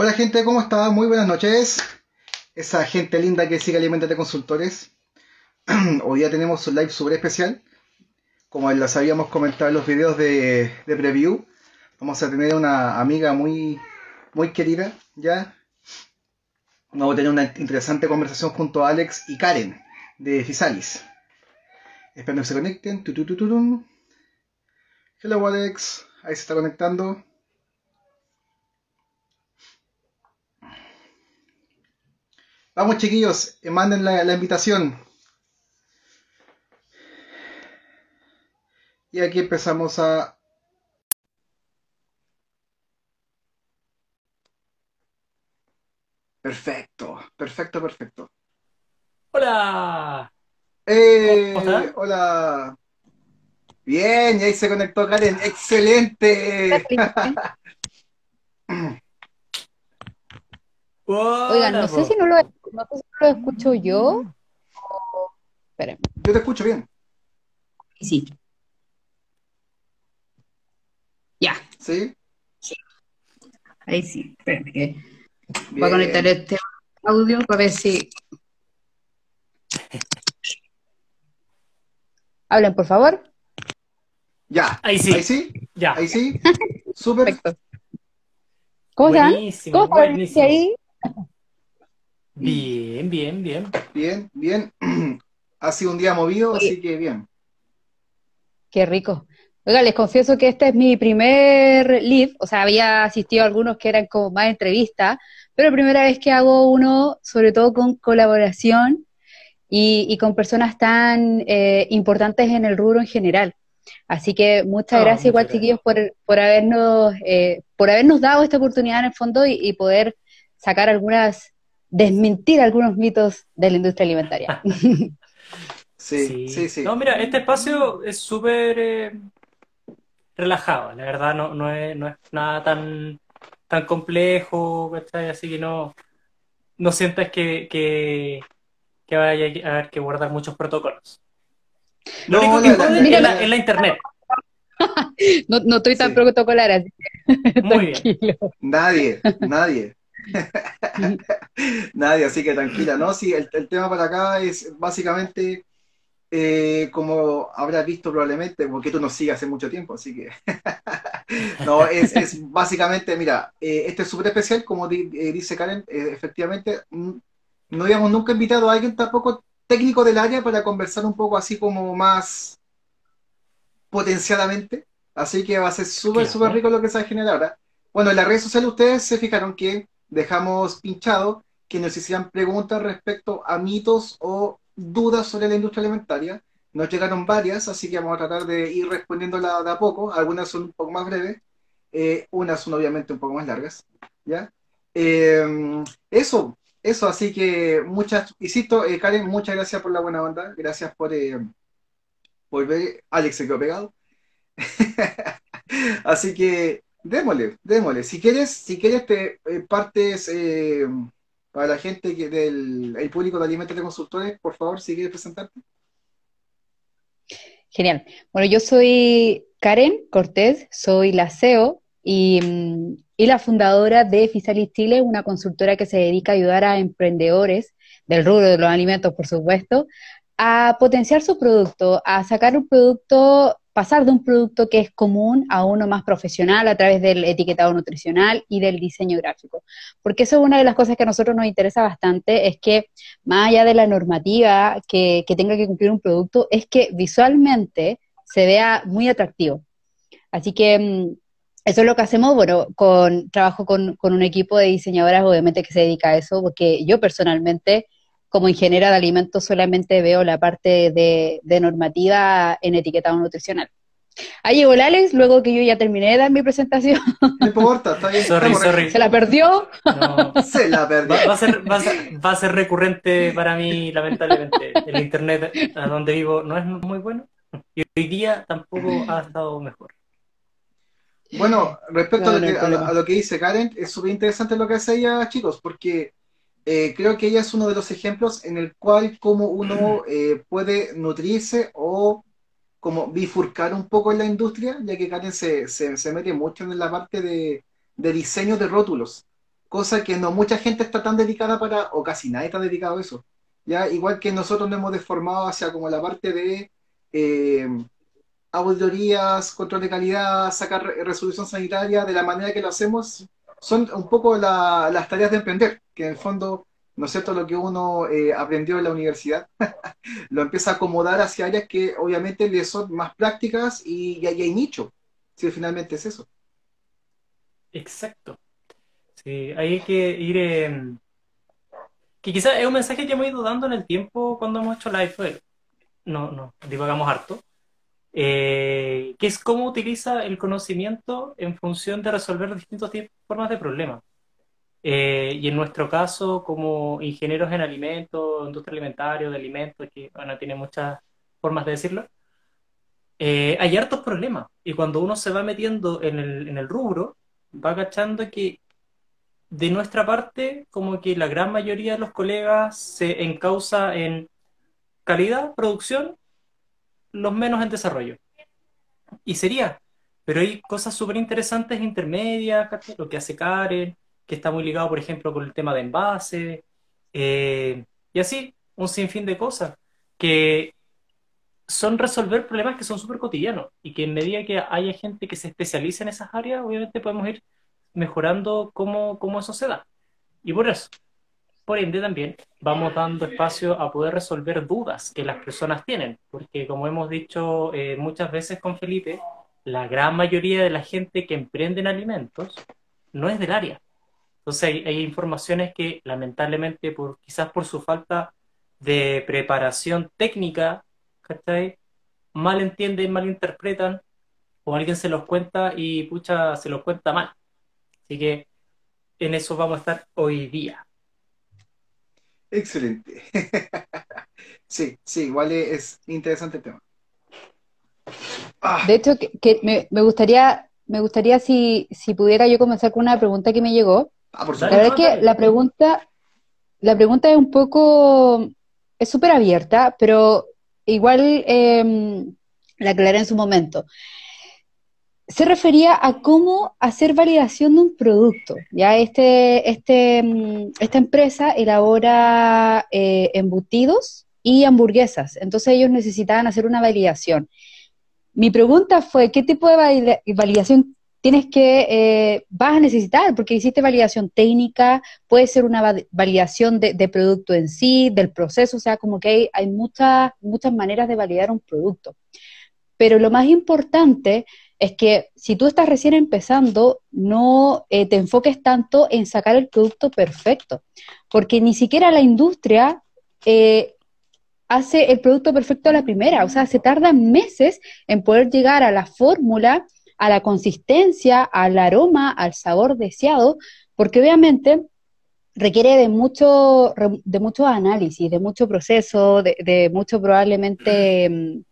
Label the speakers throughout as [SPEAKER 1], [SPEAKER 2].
[SPEAKER 1] Hola gente, ¿cómo está? Muy buenas noches. Esa gente linda que sigue Alimentate Consultores. Hoy día tenemos un live súper especial. Como les habíamos comentado en los videos de, de, preview, vamos a tener una amiga muy, muy querida, ¿ya? Vamos a tener una interesante conversación junto a Alex y Karen de Fisalis. Espero que se conecten. Hello Alex, ahí se está conectando. Vamos chiquillos, eh, manden la, la invitación. Y aquí empezamos a Perfecto, perfecto, perfecto.
[SPEAKER 2] Hola.
[SPEAKER 1] ¡Eh! Hola. Bien, y ahí se conectó Karen. ¡Excelente!
[SPEAKER 3] Oigan, no sé, si no, lo, no sé si lo escucho yo. O... Esperen.
[SPEAKER 1] Yo te escucho bien.
[SPEAKER 3] Sí. Ya.
[SPEAKER 1] ¿Sí?
[SPEAKER 3] Sí. Ahí sí. Esperen, que voy a conectar este audio para ver si. Hablen, por favor.
[SPEAKER 1] Ya.
[SPEAKER 2] Ahí sí.
[SPEAKER 1] Ahí sí.
[SPEAKER 2] Ya.
[SPEAKER 1] Ahí sí. Súper.
[SPEAKER 3] Perfecto. ¿Cómo están?
[SPEAKER 2] Buenísimo,
[SPEAKER 3] ¿Cómo están
[SPEAKER 2] buenísimo.
[SPEAKER 3] ahí?
[SPEAKER 2] Bien, bien, bien.
[SPEAKER 1] Bien, bien. Ha sido un día movido,
[SPEAKER 3] Oye.
[SPEAKER 1] así que bien.
[SPEAKER 3] Qué rico. Oiga, les confieso que este es mi primer live, o sea, había asistido a algunos que eran como más entrevistas, pero primera vez que hago uno, sobre todo con colaboración y, y con personas tan eh, importantes en el rubro en general. Así que muchas
[SPEAKER 2] Ah,
[SPEAKER 3] gracias
[SPEAKER 2] muchas
[SPEAKER 3] igual,
[SPEAKER 2] gracias.
[SPEAKER 3] chiquillos, por, por habernos, eh, por habernos dado esta oportunidad en el fondo y, y poder sacar algunas, desmentir algunos mitos de la industria alimentaria.
[SPEAKER 1] Sí, sí, sí.
[SPEAKER 2] No, mira, este espacio es súper eh, relajado, la verdad, no, no es, no es nada tan, tan complejo, ¿cachai? Así que no, no sientas que, que, que vaya a haber que guardar muchos protocolos. Lo
[SPEAKER 1] No,
[SPEAKER 2] único que es la, es la internet.
[SPEAKER 3] No, no estoy tan
[SPEAKER 1] Sí.
[SPEAKER 3] protocolar, así que
[SPEAKER 2] Muy bien.
[SPEAKER 3] tranquilo.
[SPEAKER 1] Nadie, nadie. Nadie, así que tranquila, ¿no? Sí, el, el tema para acá es básicamente, eh, como habrás visto probablemente, porque tú nos sigues hace mucho tiempo, así que... No, es, es básicamente, mira, eh, este es súper especial, como di- eh, dice Karen, efectivamente, no habíamos nunca invitado a alguien tampoco técnico del área para conversar un poco así como más potenciadamente, así que va a ser súper, súper rico lo que se va a generar ahora. Bueno, en las redes sociales ustedes se fijaron que dejamos pinchado que nos hicieran preguntas respecto a mitos o dudas sobre la industria alimentaria. Nos llegaron varias, así que vamos a tratar de ir respondiéndolas de a poco. Algunas son un poco más breves, eh, unas son obviamente un poco más largas. ¿ya? Eh, eso, eso, así que muchas, insisto, eh, Karen, muchas gracias por la buena onda, gracias por, eh, por ver, Alex se quedó pegado. Así que démosle, démosle. Si quieres, si quieres te eh, partes eh, para la gente que del el público de Alimentos de Consultores, por favor, si quieres presentarte.
[SPEAKER 3] Genial. Bueno, yo soy Karen Cortés, soy la CEO y, mm, y la fundadora de Fisalis Chile, una consultora que se dedica a ayudar a emprendedores del rubro de los alimentos, por supuesto, a potenciar su producto, a sacar un producto, pasar de un producto que es común a uno más profesional a través del etiquetado nutricional y del diseño gráfico. Porque eso es una de las cosas que a nosotros nos interesa bastante, es que más allá de la normativa que, que tenga que cumplir un producto, es que visualmente se vea muy atractivo. Así que mm, eso es lo que hacemos, bueno, con trabajo con, con un equipo de diseñadoras, obviamente que se dedica a eso, porque yo personalmente, como ingeniera de alimentos, solamente veo la parte de, de normativa en etiquetado nutricional. Ahí llegó el Alex, luego que yo ya terminé de dar mi presentación,
[SPEAKER 1] No importa, está bien.
[SPEAKER 2] Sorry, sorry.
[SPEAKER 3] se la perdió.
[SPEAKER 2] No,
[SPEAKER 1] Se la perdí.
[SPEAKER 2] Va, va a ser, va, a ser, va a ser recurrente para mí, lamentablemente. El internet a donde vivo no es muy bueno y hoy día tampoco ha estado mejor.
[SPEAKER 1] Bueno, respecto
[SPEAKER 3] No,
[SPEAKER 1] a, lo que, a, a lo que dice Karen, es súper interesante lo que hace ella, chicos, porque eh, creo que ella es uno de los ejemplos en el cual como uno eh, puede nutrirse o como bifurcar un poco en la industria, ya que Karen se, se, se mete mucho en la parte de, de diseño de rótulos. cosa que no mucha gente está tan dedicada para, o casi nadie está dedicado a eso. ¿ya? Igual que nosotros nos hemos deformado hacia como la parte de eh, auditorías, control de calidad, sacar resolución sanitaria, de la manera que lo hacemos, son un poco las tareas de emprender, que en el fondo, ¿no es cierto?, lo que uno eh, aprendió en la universidad, lo empieza a acomodar hacia áreas que obviamente le son más prácticas y, ahí hay nicho. Sí, finalmente es eso.
[SPEAKER 2] Exacto. Sí, hay que ir... Em, que quizás es un mensaje que hemos ido dando en el tiempo cuando hemos hecho live. No, no, divagamos harto. Eh, que es cómo utiliza el conocimiento en función de resolver distintas formas de problemas. Eh, y en nuestro caso, como ingenieros en alimentos, industria alimentaria, de alimentos, que bueno, tiene muchas formas de decirlo, eh, hay hartos problemas. Y cuando uno se va metiendo en el, en el rubro, va cachando que de nuestra parte, como que la gran mayoría de los colegas se encausa en calidad, producción los menos en desarrollo. Y sería, pero hay cosas súper interesantes intermedias, lo que hace Karen, que está muy ligado, por ejemplo, con el tema de envase, eh, y así, un sinfín de cosas que son resolver problemas que son súper cotidianos y que en medida que haya gente que se especialice en esas áreas, obviamente podemos ir mejorando cómo, cómo eso se da. Y por eso, por ende también vamos dando espacio a poder resolver dudas que las personas tienen, porque como hemos dicho eh, muchas veces con Felipe, la gran mayoría de la gente que emprende en alimentos no es del área. Entonces hay, informaciones que lamentablemente, por, quizás por su falta de preparación técnica, mal entienden, mal interpretan, o alguien se los cuenta y pucha, se los cuenta mal. Así que en eso vamos a estar hoy día.
[SPEAKER 1] Excelente. sí, sí, igual es interesante el tema.
[SPEAKER 3] Ah. De hecho, que, me, gustaría, me gustaría si, pudiera yo comenzar con una pregunta que me llegó. Ah, la verdad es que la pregunta, la pregunta es un poco, es súper abierta, pero igual em, la aclaré en su momento se refería a cómo hacer validación de un producto. Ya este, este, mm, esta empresa elabora eh, embutidos y hamburguesas, entonces ellos necesitaban hacer una validación. Mi pregunta fue, ¿qué tipo de validación tienes que, eh, vas a necesitar? Porque hiciste validación técnica, puede ser una validación de, producto en sí, del proceso, o sea, como que hay, hay muchas, muchas maneras de validar un producto. Pero lo más importante es que si tú estás recién empezando, no eh, te enfoques tanto en sacar el producto perfecto, porque ni siquiera la industria eh, hace el producto perfecto a la primera, o sea, se tardan meses en poder llegar a la fórmula, a la consistencia, al aroma, al sabor deseado, porque obviamente requiere de mucho, de mucho análisis, de mucho proceso, de, de mucho probablemente mm,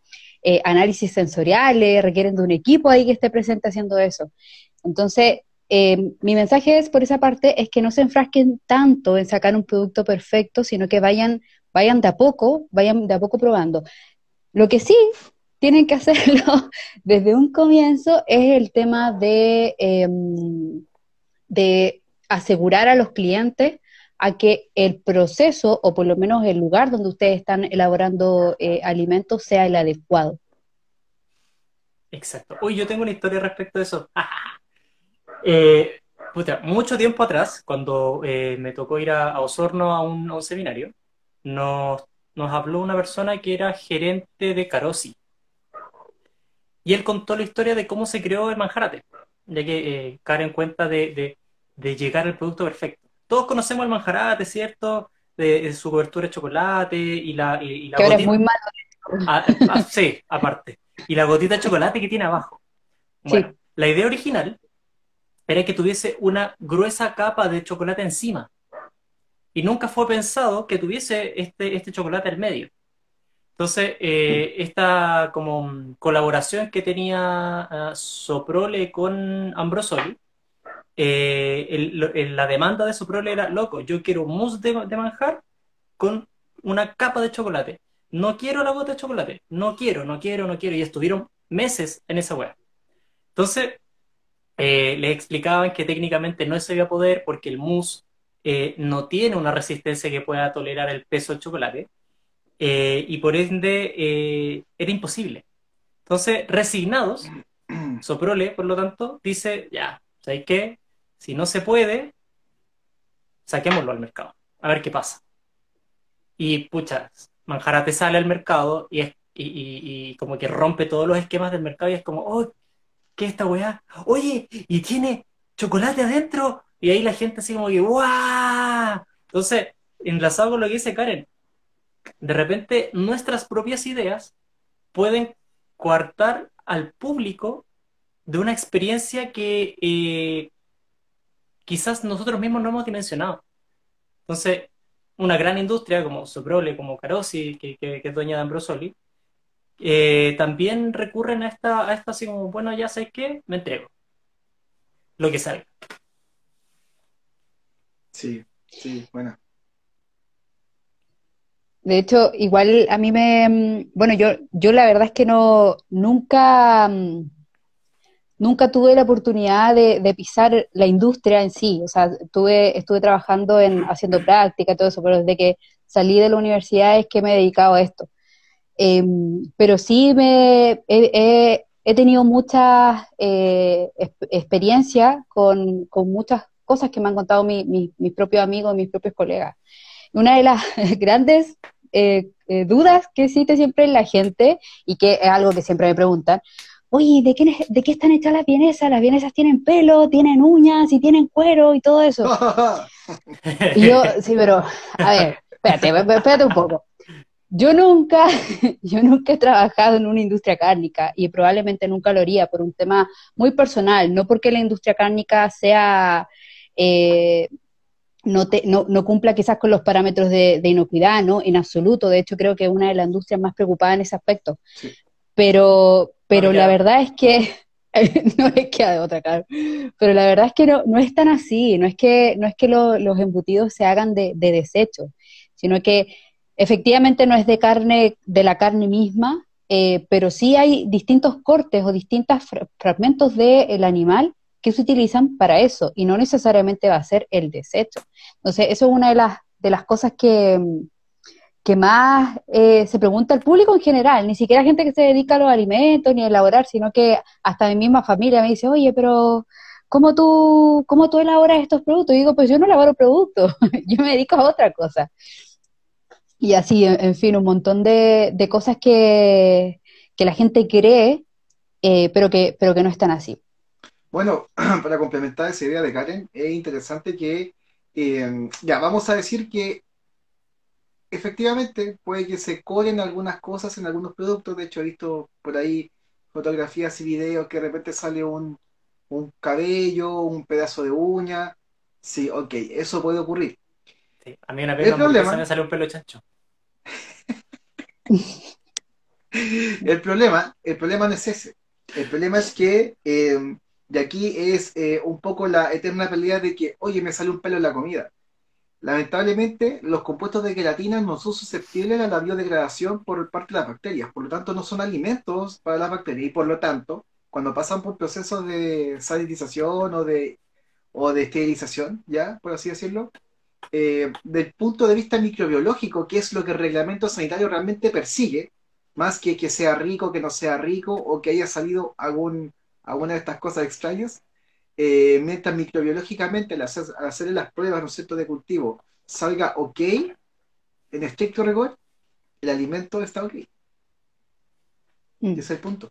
[SPEAKER 3] eh, análisis sensoriales, requieren de un equipo ahí que esté presente haciendo eso. Entonces, eh, mi mensaje es por esa parte es que no se enfrasquen tanto en sacar un producto perfecto, sino que vayan, vayan de a poco, vayan de a poco probando. Lo que sí tienen que hacerlo desde un comienzo es el tema de, em, de asegurar a los clientes a que el proceso, o por lo menos el lugar donde ustedes están elaborando eh, alimentos, sea el adecuado.
[SPEAKER 2] Exacto. Uy, yo tengo una historia respecto a eso. eh, mucho tiempo atrás, cuando eh, me tocó ir a, Osorno a un, seminario, nos, nos, habló una persona que era gerente de Carosi. Y él contó la historia de cómo se creó el manjarate, ya que eh, Karen cuenta de, de llegar al producto perfecto todos conocemos el manjarate, ¿cierto? De, su cobertura de chocolate y la, y,
[SPEAKER 3] la que gotita. muy malo.
[SPEAKER 2] Ah, ah, sí, aparte. Y la gotita de chocolate que tiene abajo. Bueno, la idea original era que tuviese una gruesa capa de chocolate encima. Y nunca fue pensado que tuviese este, este chocolate al medio. Entonces, eh, esta como colaboración que tenía uh, Soprole con Ambrosoli eh, la demanda de su prole era, loco, yo quiero mousse de, manjar con una capa de chocolate. No quiero la gota de chocolate. No quiero, no quiero, no quiero. Y estuvieron meses en esa web. Entonces, eh, les explicaban que técnicamente no se iba a poder porque el mousse eh, no tiene una resistencia que pueda tolerar el peso del chocolate eh, y por ende era imposible. Entonces, resignados, Soprole, por lo tanto, dice, ya, ¿sabes qué? Si no se puede, saquémoslo al mercado, a ver qué pasa. Y pucha, Manjarate sale al mercado y, es, y, y- como que rompe todos los esquemas del mercado y es como, oh, ¿qué es esta weá? Oye, y tiene chocolate adentro. Y ahí la gente así como que, ¡guau! Entonces, enlazado con lo que dice Karen, de repente nuestras propias ideas pueden coartar al público de una experiencia que eh, quizás nosotros mismos no hemos dimensionado. Entonces, una gran industria como Soprole, como Carosi, que, que- que es dueña de Ambrosoli, eh, también recurren a esta, a esta así como, bueno, ya sabes qué, me entrego. Lo que salga.
[SPEAKER 1] Sí, sí, bueno.
[SPEAKER 3] De hecho, igual a mí me, mm, bueno, yo, yo la verdad es que no, nunca, mm, nunca tuve la oportunidad de, pisar la industria en sí. O sea, tuve, estuve trabajando en, haciendo práctica todo eso, pero desde que salí de la universidad es que me he dedicado a esto. Em, pero sí me he, tenido muchas eh, exp- experiencias con, muchas cosas que me han contado mi- mis propios amigos, mis propios colegas. Una de las grandes eh, eh, dudas que existe siempre en la gente y que es algo que siempre me preguntan, oye, ¿de qué, de qué están hechas las vienesas? Las vienesas tienen pelo, tienen uñas y tienen cuero y todo eso. Y yo, sí, pero, a ver, espérate, espérate un poco. Yo nunca, yo nunca he trabajado en una industria cárnica y probablemente nunca lo haría por un tema muy personal, no porque la industria cárnica sea, eh, no, te, no, no cumpla quizás con los parámetros de, de inocuidad, ¿no? En absoluto, de hecho creo que es una de las industrias más preocupadas en ese aspecto.
[SPEAKER 1] Sí.
[SPEAKER 3] Pero, pero la verdad es que, no es que de otra, claro, pero la verdad es que no, no es tan así, no es que, no es que lo- los embutidos se hagan de, de desecho, sino que efectivamente no es de carne, de la carne misma, eh, pero sí hay distintos cortes o distintos fra- fragmentos del animal que se utilizan para eso, y no necesariamente va a ser el desecho. Entonces, eso es una de las, de las cosas que, que más eh, se pregunta al público en general, ni siquiera gente que se dedica a los alimentos ni a elaborar, sino que hasta mi misma familia me dice, oye, pero ¿cómo tú, cómo tú elaboras estos productos? Y digo, pues yo no elaboro productos, yo me dedico a otra cosa. Y así, en, fin, un montón de, de cosas que, que la gente cree, eh, pero que, pero que no están así.
[SPEAKER 1] Bueno, para complementar esa idea de Karen, es interesante que, eh, ya, vamos a decir que efectivamente puede que se colen algunas cosas en algunos productos, de hecho he visto por ahí fotografías y videos que de repente sale un, un cabello, un pedazo de uña, sí, ok, eso puede ocurrir.
[SPEAKER 2] Sí, A mí una vez me salió un pelo chancho.
[SPEAKER 1] El problema, el problema no es ese. El problema es que, eh, de aquí es eh, un poco la eterna pelea de que, oye, me sale un pelo en la comida. Lamentablemente, los compuestos de queratina no son susceptibles a la biodegradación por parte de las bacterias, por lo tanto no son alimentos para las bacterias y por lo tanto, cuando pasan por procesos de sanitización o de, o de esterilización, ya, por así decirlo, eh, del punto de vista microbiológico, que es lo que el reglamento sanitario realmente persigue, más que que sea rico, que no sea rico, o que haya salido algún, alguna de estas cosas extrañas, eh, mientras microbiológicamente al hacer, al hacer las pruebas ¿no es cierto? de cultivo salga ok, en estricto rigor, el alimento está ok.
[SPEAKER 3] Mm.
[SPEAKER 1] Ese es el punto.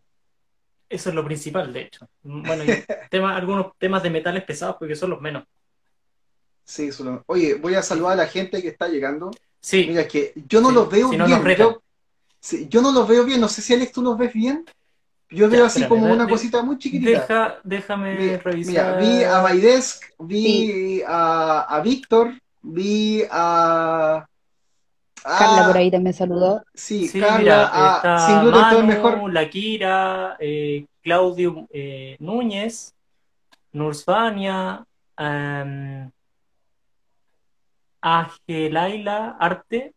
[SPEAKER 2] Eso es lo principal, de hecho. Bueno, y tema- algunos temas de metales pesados, porque son los menos.
[SPEAKER 1] Sí, solo- Oye, voy a saludar a la gente que está llegando.
[SPEAKER 2] Sí,
[SPEAKER 1] Mira, que yo no
[SPEAKER 2] Sí,
[SPEAKER 1] los veo
[SPEAKER 2] si no
[SPEAKER 1] bien. Yo, sí, yo no los veo bien. No sé si Alex tú los ves bien. Yo veo
[SPEAKER 2] Ya,
[SPEAKER 1] así
[SPEAKER 2] espérame,
[SPEAKER 1] como una
[SPEAKER 2] de-
[SPEAKER 1] cosita muy chiquitita.
[SPEAKER 2] deja, déjame
[SPEAKER 1] Mira,
[SPEAKER 2] revisar.
[SPEAKER 1] mira, vi a Maidesk, vi a, a Víctor, vi a, a-
[SPEAKER 3] Carla por ahí también saludó.
[SPEAKER 1] Sí,
[SPEAKER 2] Sí,
[SPEAKER 1] Carla,
[SPEAKER 2] mira,
[SPEAKER 1] a
[SPEAKER 2] está
[SPEAKER 1] Sin Gluten todo es mejor.
[SPEAKER 2] La Kira, eh, Claudio eh, Núñez, Nursvania, em, Angelaila Arte,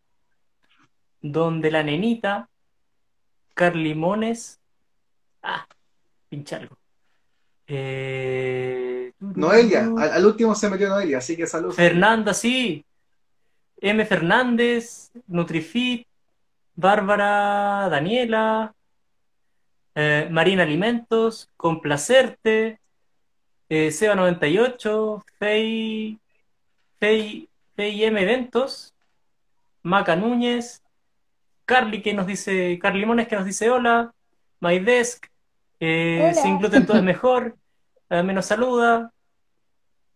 [SPEAKER 2] Donde la Nenita, Carlimones, ah, pinche algo. Eh,
[SPEAKER 1] Noelia, al, al último se metió Noelia, así que saludos.
[SPEAKER 2] Fernanda, sí. M. Fernández, Nutrifit, Bárbara Daniela, eh, Marina Alimentos, Complacerte, eh, Seba98, Fey, Fey, Fey M Eventos, Maca Núñez, Carly que nos dice, Carly Limones que nos dice hola, MyDesk, eh. Sin Gluten todo es mejor, también nos saluda,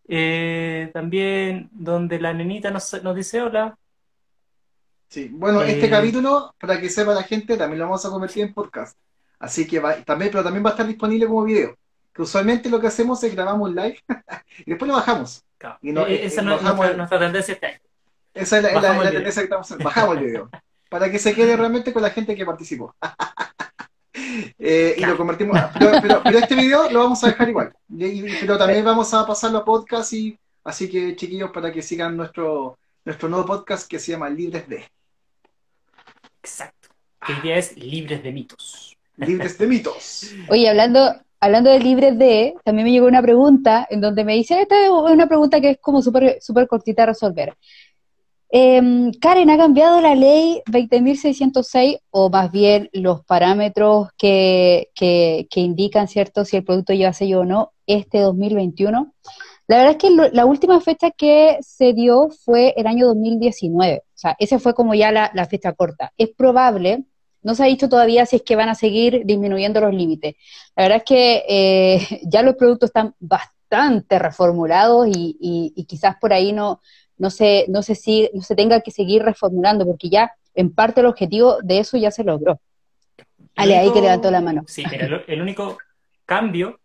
[SPEAKER 2] eh, también donde la nenita nos, nos dice hola,
[SPEAKER 1] Sí, bueno,
[SPEAKER 2] Eh,
[SPEAKER 1] este capítulo, para que sepa la gente, también lo vamos a convertir en podcast. Así que va, también, pero también va a estar disponible como video. Que usualmente lo que hacemos es grabamos live y después lo bajamos.
[SPEAKER 2] Claro,
[SPEAKER 1] Y no-
[SPEAKER 2] eh, esa no es nuestra,
[SPEAKER 1] el-
[SPEAKER 2] nuestra tendencia este.
[SPEAKER 1] Esa es la, tendencia que estamos haciendo. Bajamos el video. Para que se quede realmente con la gente que participó. Eh, y lo convertimos. Pero, pero- pero este video lo vamos a dejar igual. Y- y- pero también vamos a pasarlo a podcast y así que chiquillos para que sigan nuestro, nuestro nuevo podcast que se llama Libres de.
[SPEAKER 2] Exacto. Que hoy día es libres de mitos.
[SPEAKER 1] Libres de mitos.
[SPEAKER 3] Oye, hablando, hablando de libres de, también me llegó una pregunta en donde me dice, esta es una pregunta que es como súper súper cortita a resolver. Em, Karen, ¿ha cambiado la ley 20.606 o más bien los parámetros que, indican, ¿cierto?, si el producto lleva sello o no, este 2021? La verdad es que la última fecha que se dio fue el año 2019, o sea, esa fue como ya la, la fecha corta. Es probable, no se ha dicho todavía si es que van a seguir disminuyendo los límites. La verdad es que eh, ya los productos están bastante reformulados y quizás por ahí no, no, se, no, se sigue- no se tenga que seguir reformulando, porque ya en parte el objetivo de eso ya se logró. Ale, ahí que levantó la mano.
[SPEAKER 2] Sí, mira, el, el único cambio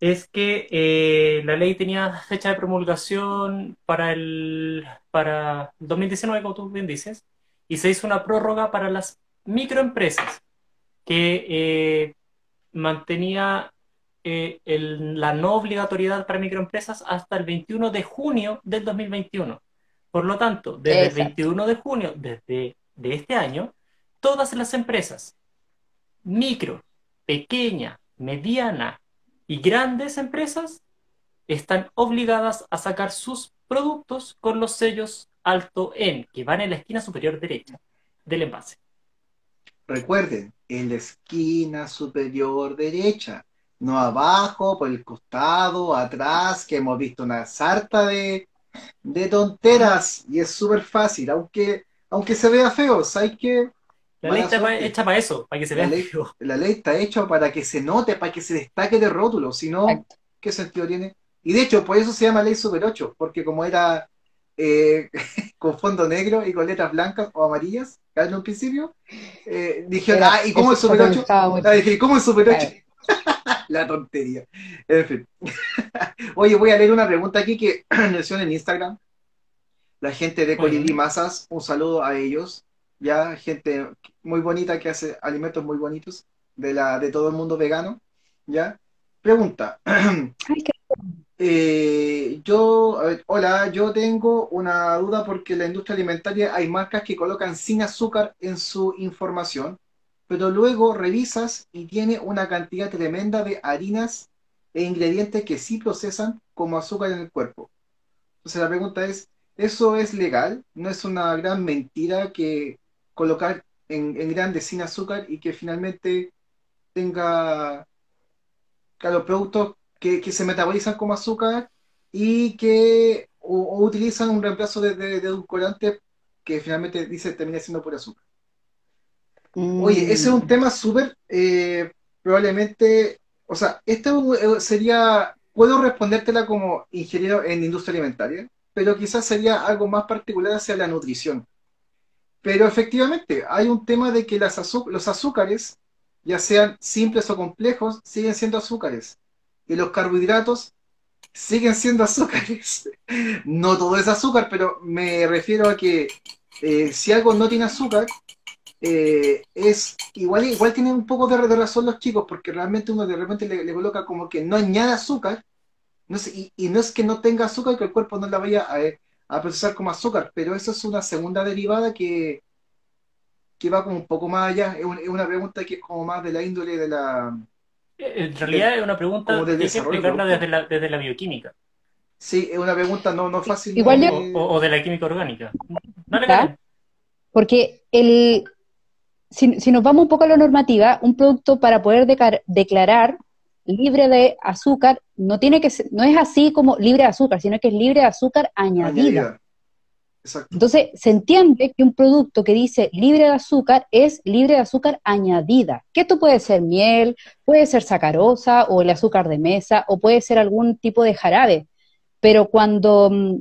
[SPEAKER 2] es que eh, la ley tenía fecha de promulgación para el para 2019, como tú bien dices, y se hizo una prórroga para las microempresas que eh, mantenía eh, el- la no obligatoriedad para microempresas hasta el 21 de junio del 2021. Por lo tanto, desde
[SPEAKER 3] Exacto.
[SPEAKER 2] el 21 de junio desde, de este año, todas las empresas micro, pequeña, mediana y grandes empresas están obligadas a sacar sus productos con los sellos alto en, que van en la esquina superior derecha del envase.
[SPEAKER 1] Recuerden, en la esquina superior derecha, no abajo, por el costado, atrás, que hemos visto una sarta de, de tonteras y es súper fácil, aunque, aunque se vea feo, ¿sabes qué?
[SPEAKER 2] La ley está pa- hecha para eso, para que se
[SPEAKER 1] La
[SPEAKER 2] vea
[SPEAKER 1] ley-
[SPEAKER 2] feo.
[SPEAKER 1] La ley está hecha para que se note, para que se destaque de rótulo, si no. ¿qué sentido tiene? Y de hecho, por eso se llama Ley Super 8, porque como era eh, con fondo negro y con letras blancas o amarillas, en un principio, eh, dijeron, ah, ¿y cómo el Super 8?
[SPEAKER 3] estaba muy-
[SPEAKER 1] Ah, dije, ¿y cómo el Super 8? La tontería. En fin. Oye, voy a leer una pregunta aquí que me hicieron en Instagram. La gente de. Colibrí Masas, un saludo a ellos. Ya, gente muy bonita que hace alimentos muy bonitos de, la, de todo el mundo vegano. ¿Ya? Pregunta.
[SPEAKER 3] Ay, qué-
[SPEAKER 1] Eh, yo, a ver, hola, yo tengo una duda porque en la industria alimentaria hay marcas que colocan sin azúcar en su información, pero luego revisas y tiene una cantidad tremenda de harinas e ingredientes que sí procesan como azúcar en el cuerpo. Entonces la pregunta es, ¿eso es legal? ¿No es una gran mentira que colocar en, en grandes sin azúcar y que finalmente tenga los productos que, se metabolizan como azúcar y que o, utilizan un reemplazo de, de, de que finalmente dice termina siendo por azúcar. Oye, ese es un
[SPEAKER 3] Mm.
[SPEAKER 1] tema súper, eh, probablemente, o sea, esto eh, sería, puedo respondértela como ingeniero en industria alimentaria, pero quizás sería algo más particular hacia la nutrición. Pero efectivamente, hay un tema de que las los azúcares, ya sean simples o complejos, siguen siendo azúcares. Y los carbohidratos siguen siendo azúcares. No todo es azúcar, pero me refiero a que eh, si algo no tiene azúcar, eh, es igual, igual tienen un poco de, de razón los chicos, porque realmente uno de repente le, le coloca como que no añade azúcar, no sé, y, y no es que no tenga azúcar, que el cuerpo no la vaya a, a procesar como azúcar, pero eso es una segunda derivada que, que va como un poco más allá, es, un- es una pregunta que es como más de la índole de la,
[SPEAKER 2] En realidad es una pregunta que hay que explicarla desde la, desde la bioquímica
[SPEAKER 1] Sí, es una pregunta no, no fácil.
[SPEAKER 3] Igual
[SPEAKER 1] de-
[SPEAKER 3] yo-
[SPEAKER 2] o, o de la química orgánica. Dale,
[SPEAKER 3] ¿Ya?
[SPEAKER 2] Karen.
[SPEAKER 3] Porque el, si, si nos vamos un poco a la normativa, un producto para poder decar- declarar libre de azúcar no tiene que ser- no es así como libre de azúcar, sino que es libre de azúcar añadida.
[SPEAKER 1] añadida. Exacto.
[SPEAKER 3] Entonces, se entiende que un producto que dice libre de azúcar es libre de azúcar añadida. Que esto puede ser miel, puede ser sacarosa o el azúcar de mesa o puede ser algún tipo de jarabe. Pero cuando mm,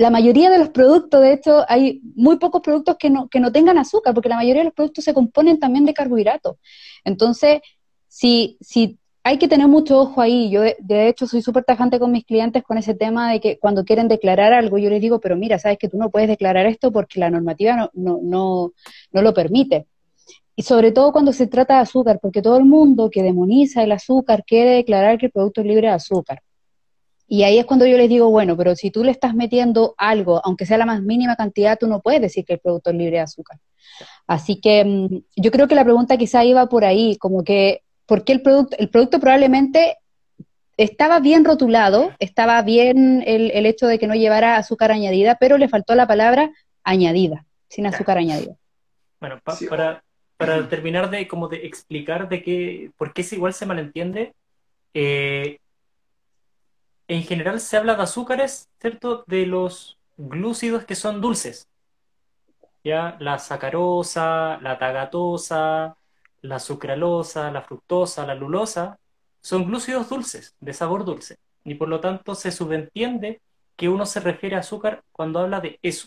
[SPEAKER 3] la mayoría de los productos, de hecho, hay muy pocos productos que no, que no tengan azúcar, porque la mayoría de los productos se componen también de carbohidratos. Entonces, si, si hay que tener mucho ojo ahí. Yo, de, hecho, soy súper tajante con mis clientes con ese tema de que cuando quieren declarar algo, yo les digo, pero mira, sabes que tú no puedes declarar esto porque la normativa no, no, no, no lo permite. Y sobre todo cuando se trata de azúcar, porque todo el mundo que demoniza el azúcar quiere declarar que el producto es libre de azúcar. Y ahí es cuando yo les digo, bueno, pero si tú le estás metiendo algo, aunque sea la más mínima cantidad, tú no puedes decir que el producto es libre de azúcar. Así que mm, yo creo que la pregunta quizá iba por ahí, como que, ¿por qué el producto? El producto probablemente estaba bien rotulado, estaba bien el, el hecho de que no llevara azúcar añadida, pero le faltó la palabra añadida, sin azúcar añadida.
[SPEAKER 2] Bueno, pa-
[SPEAKER 1] Sí,
[SPEAKER 2] para, para terminar de como de explicar de qué, por qué es igual se malentiende, eh, en general se habla de azúcares, ¿cierto? De los glúcidos que son dulces. ¿Ya? La sacarosa, la tagatosa, la sucralosa, la fructosa, la lulosa, son glúcidos dulces, de sabor dulce. Y por lo tanto se subentiende que uno se refiere a azúcar cuando habla de eso.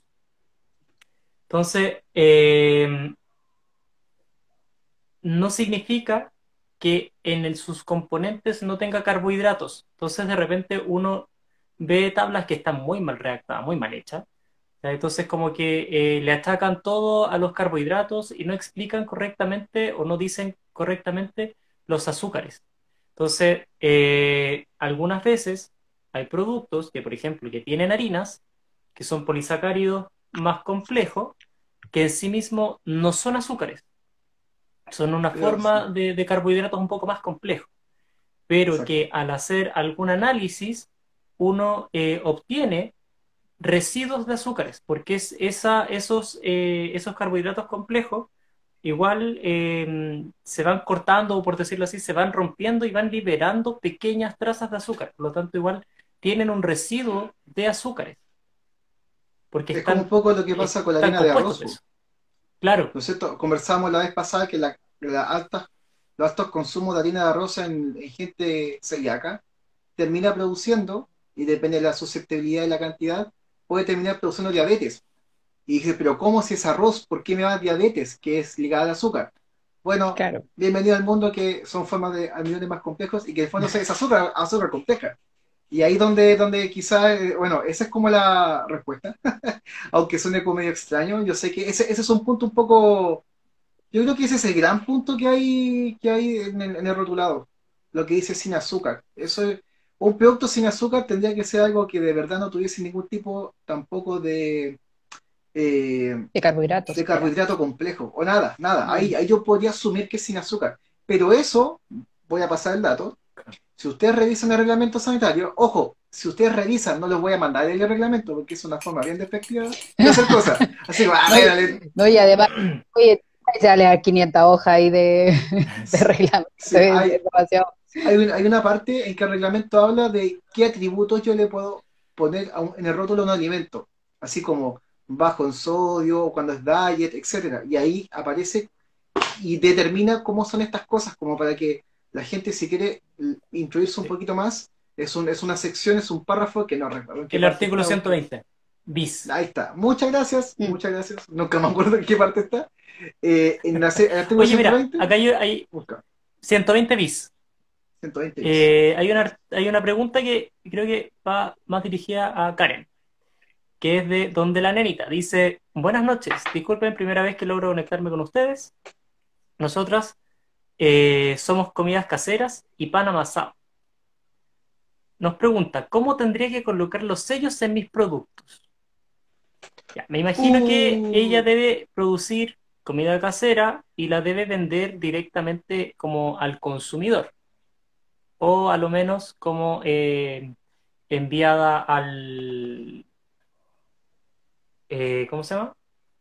[SPEAKER 2] Entonces, eh, no significa que en sus componentes no tenga carbohidratos. Entonces, de repente uno ve tablas que están muy mal redactadas, muy mal hechas. Entonces, como que eh, le achacan todo a los carbohidratos y no explican correctamente o no dicen correctamente los azúcares. Entonces, eh, algunas veces hay productos que, por ejemplo, que tienen harinas, que son polisacáridos más complejos, que en sí mismo no son azúcares. Son una forma de, de carbohidratos un poco más complejos. Pero
[SPEAKER 1] Exacto.
[SPEAKER 2] que al hacer algún análisis, uno eh, obtiene residuos de azúcares, porque es esa, esos, eh, esos carbohidratos complejos igual eh, se van cortando, o por decirlo así, se van rompiendo y van liberando pequeñas trazas de azúcar. Por lo tanto, igual tienen un residuo de azúcares. Porque
[SPEAKER 1] Es
[SPEAKER 2] están,
[SPEAKER 1] como un poco lo que pasa con la harina de arroz.
[SPEAKER 2] Claro,
[SPEAKER 1] ¿No es cierto? Conversamos la vez pasada que la, la alta, los altos consumos de harina de arroz en, en gente celíaca termina produciendo, y depende de la susceptibilidad y la cantidad, puede terminar produciendo diabetes. Y dice, pero ¿cómo si es arroz? ¿Por qué me va diabetes? Que es ligada al azúcar. Bueno,
[SPEAKER 3] Claro.
[SPEAKER 1] bienvenido al mundo que son formas de almidones más complejos y que en el fondo es azúcar, azúcar compleja. Y ahí donde, donde quizá, eh, bueno, esa es como la respuesta, aunque suene como medio extraño, yo sé que ese, ese es un punto un poco, yo creo que ese es el gran punto que hay, que hay en el, en el rotulado, lo que dice sin azúcar. Eso es- un producto sin azúcar tendría que ser algo que de verdad no tuviese ningún tipo tampoco de... eh,
[SPEAKER 3] De carbohidratos.
[SPEAKER 1] de carbohidrato complejo, o nada, nada.
[SPEAKER 3] Mm.
[SPEAKER 1] Ahí, ahí yo podría asumir que es sin azúcar. Pero eso, voy a pasar el dato, si ustedes revisan el reglamento sanitario, ojo, si ustedes revisan, no les voy a mandar el reglamento, porque es una forma bien despectiva de hacer cosas. Así, ah,
[SPEAKER 3] No, y además, oye, ya le da 500 hojas ahí de, de reglamento.
[SPEAKER 1] Sí, hay- una parte en que el reglamento habla de qué atributos yo le puedo poner a un- en el rótulo a un alimento, así como bajo en sodio, cuando es diet, etcétera. Y ahí aparece y determina cómo son estas cosas, como para que la gente si quiere introducirse un poquito más, es, un, es una sección, es un párrafo que no recuerdo.
[SPEAKER 2] el artículo
[SPEAKER 1] está.
[SPEAKER 2] 120, bis.
[SPEAKER 1] Ahí está. Muchas gracias,
[SPEAKER 3] Mm.
[SPEAKER 1] muchas gracias. Nunca me acuerdo en qué parte está. Eh, en la se- el artículo
[SPEAKER 2] Oye, mira,
[SPEAKER 1] 120,
[SPEAKER 2] acá hay, hay
[SPEAKER 1] busca.
[SPEAKER 2] 120 bis.
[SPEAKER 1] 120.
[SPEAKER 2] Eh, hay, una, hay una pregunta que creo que va más dirigida a Karen, que es de Donde la Nenita. Dice, buenas noches, disculpen, primera vez que logro conectarme con ustedes. Nosotras eh, somos comidas caseras y pan amasado. Nos pregunta, ¿cómo tendría que colocar los sellos en mis productos? Ya, me imagino que
[SPEAKER 1] Uh.
[SPEAKER 2] ella debe producir comida casera y la debe vender directamente como al consumidor. o a lo menos como eh, enviada al... eh, ¿cómo se llama?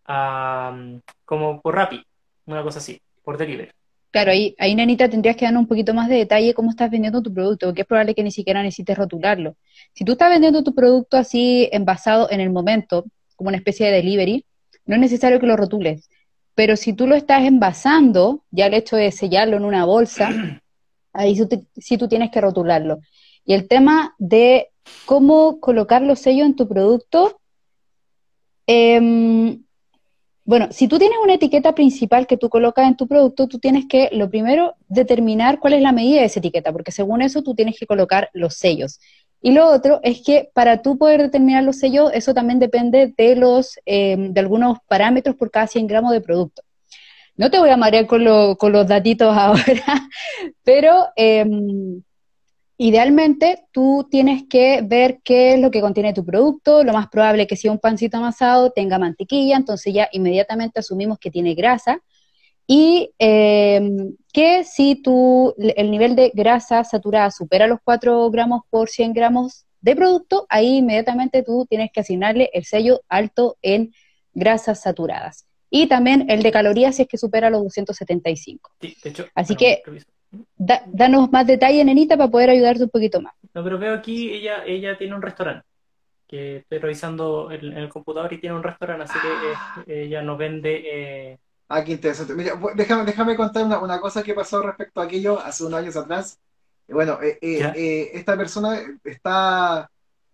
[SPEAKER 2] A, como por Rappi, una cosa así, por delivery.
[SPEAKER 3] Claro, ahí, ahí, Nenita, tendrías que dar un poquito más de detalle cómo estás vendiendo tu producto, porque es probable que ni siquiera necesites rotularlo. Si tú estás vendiendo tu producto así envasado en el momento, como una especie de delivery, no es necesario que lo rotules. Pero si tú lo estás envasando, ya el hecho de sellarlo en una bolsa, ahí sí, tú tienes que rotularlo. Y el tema de cómo colocar los sellos en tu producto, eh, bueno, si tú tienes una etiqueta principal que tú colocas en tu producto, tú tienes que, lo primero, determinar cuál es la medida de esa etiqueta, porque según eso tú tienes que colocar los sellos. Y lo otro es que para tú poder determinar los sellos, eso también depende de los, eh, de algunos parámetros por cada 100 gramos de producto. No te voy a marear con, con los datitos ahora, pero eh, Idealmente, tú tienes que ver qué es lo que contiene tu producto. Lo más probable es que si un pancito amasado tenga mantequilla, entonces ya inmediatamente asumimos que tiene grasa. Y em, que si tu, el nivel de grasa saturada supera los 4 gramos por 100 gramos de producto, ahí inmediatamente tú tienes que asignarle el sello alto en grasas saturadas. Y también el de calorías si es que supera los 275.
[SPEAKER 2] Sí, de hecho,
[SPEAKER 3] Así que danos más detalle, nenita, para poder ayudarte un poquito más.
[SPEAKER 2] No, pero veo aquí, ella, ella tiene un restaurante, que estoy revisando en, el computador y tiene un restaurante, así que eh, ella nos vende... Eh...
[SPEAKER 1] Ah, qué interesante. Mira, déjame, déjame contar una, una, cosa que pasó respecto a aquello hace unos años atrás. Bueno, eh, eh, esta persona está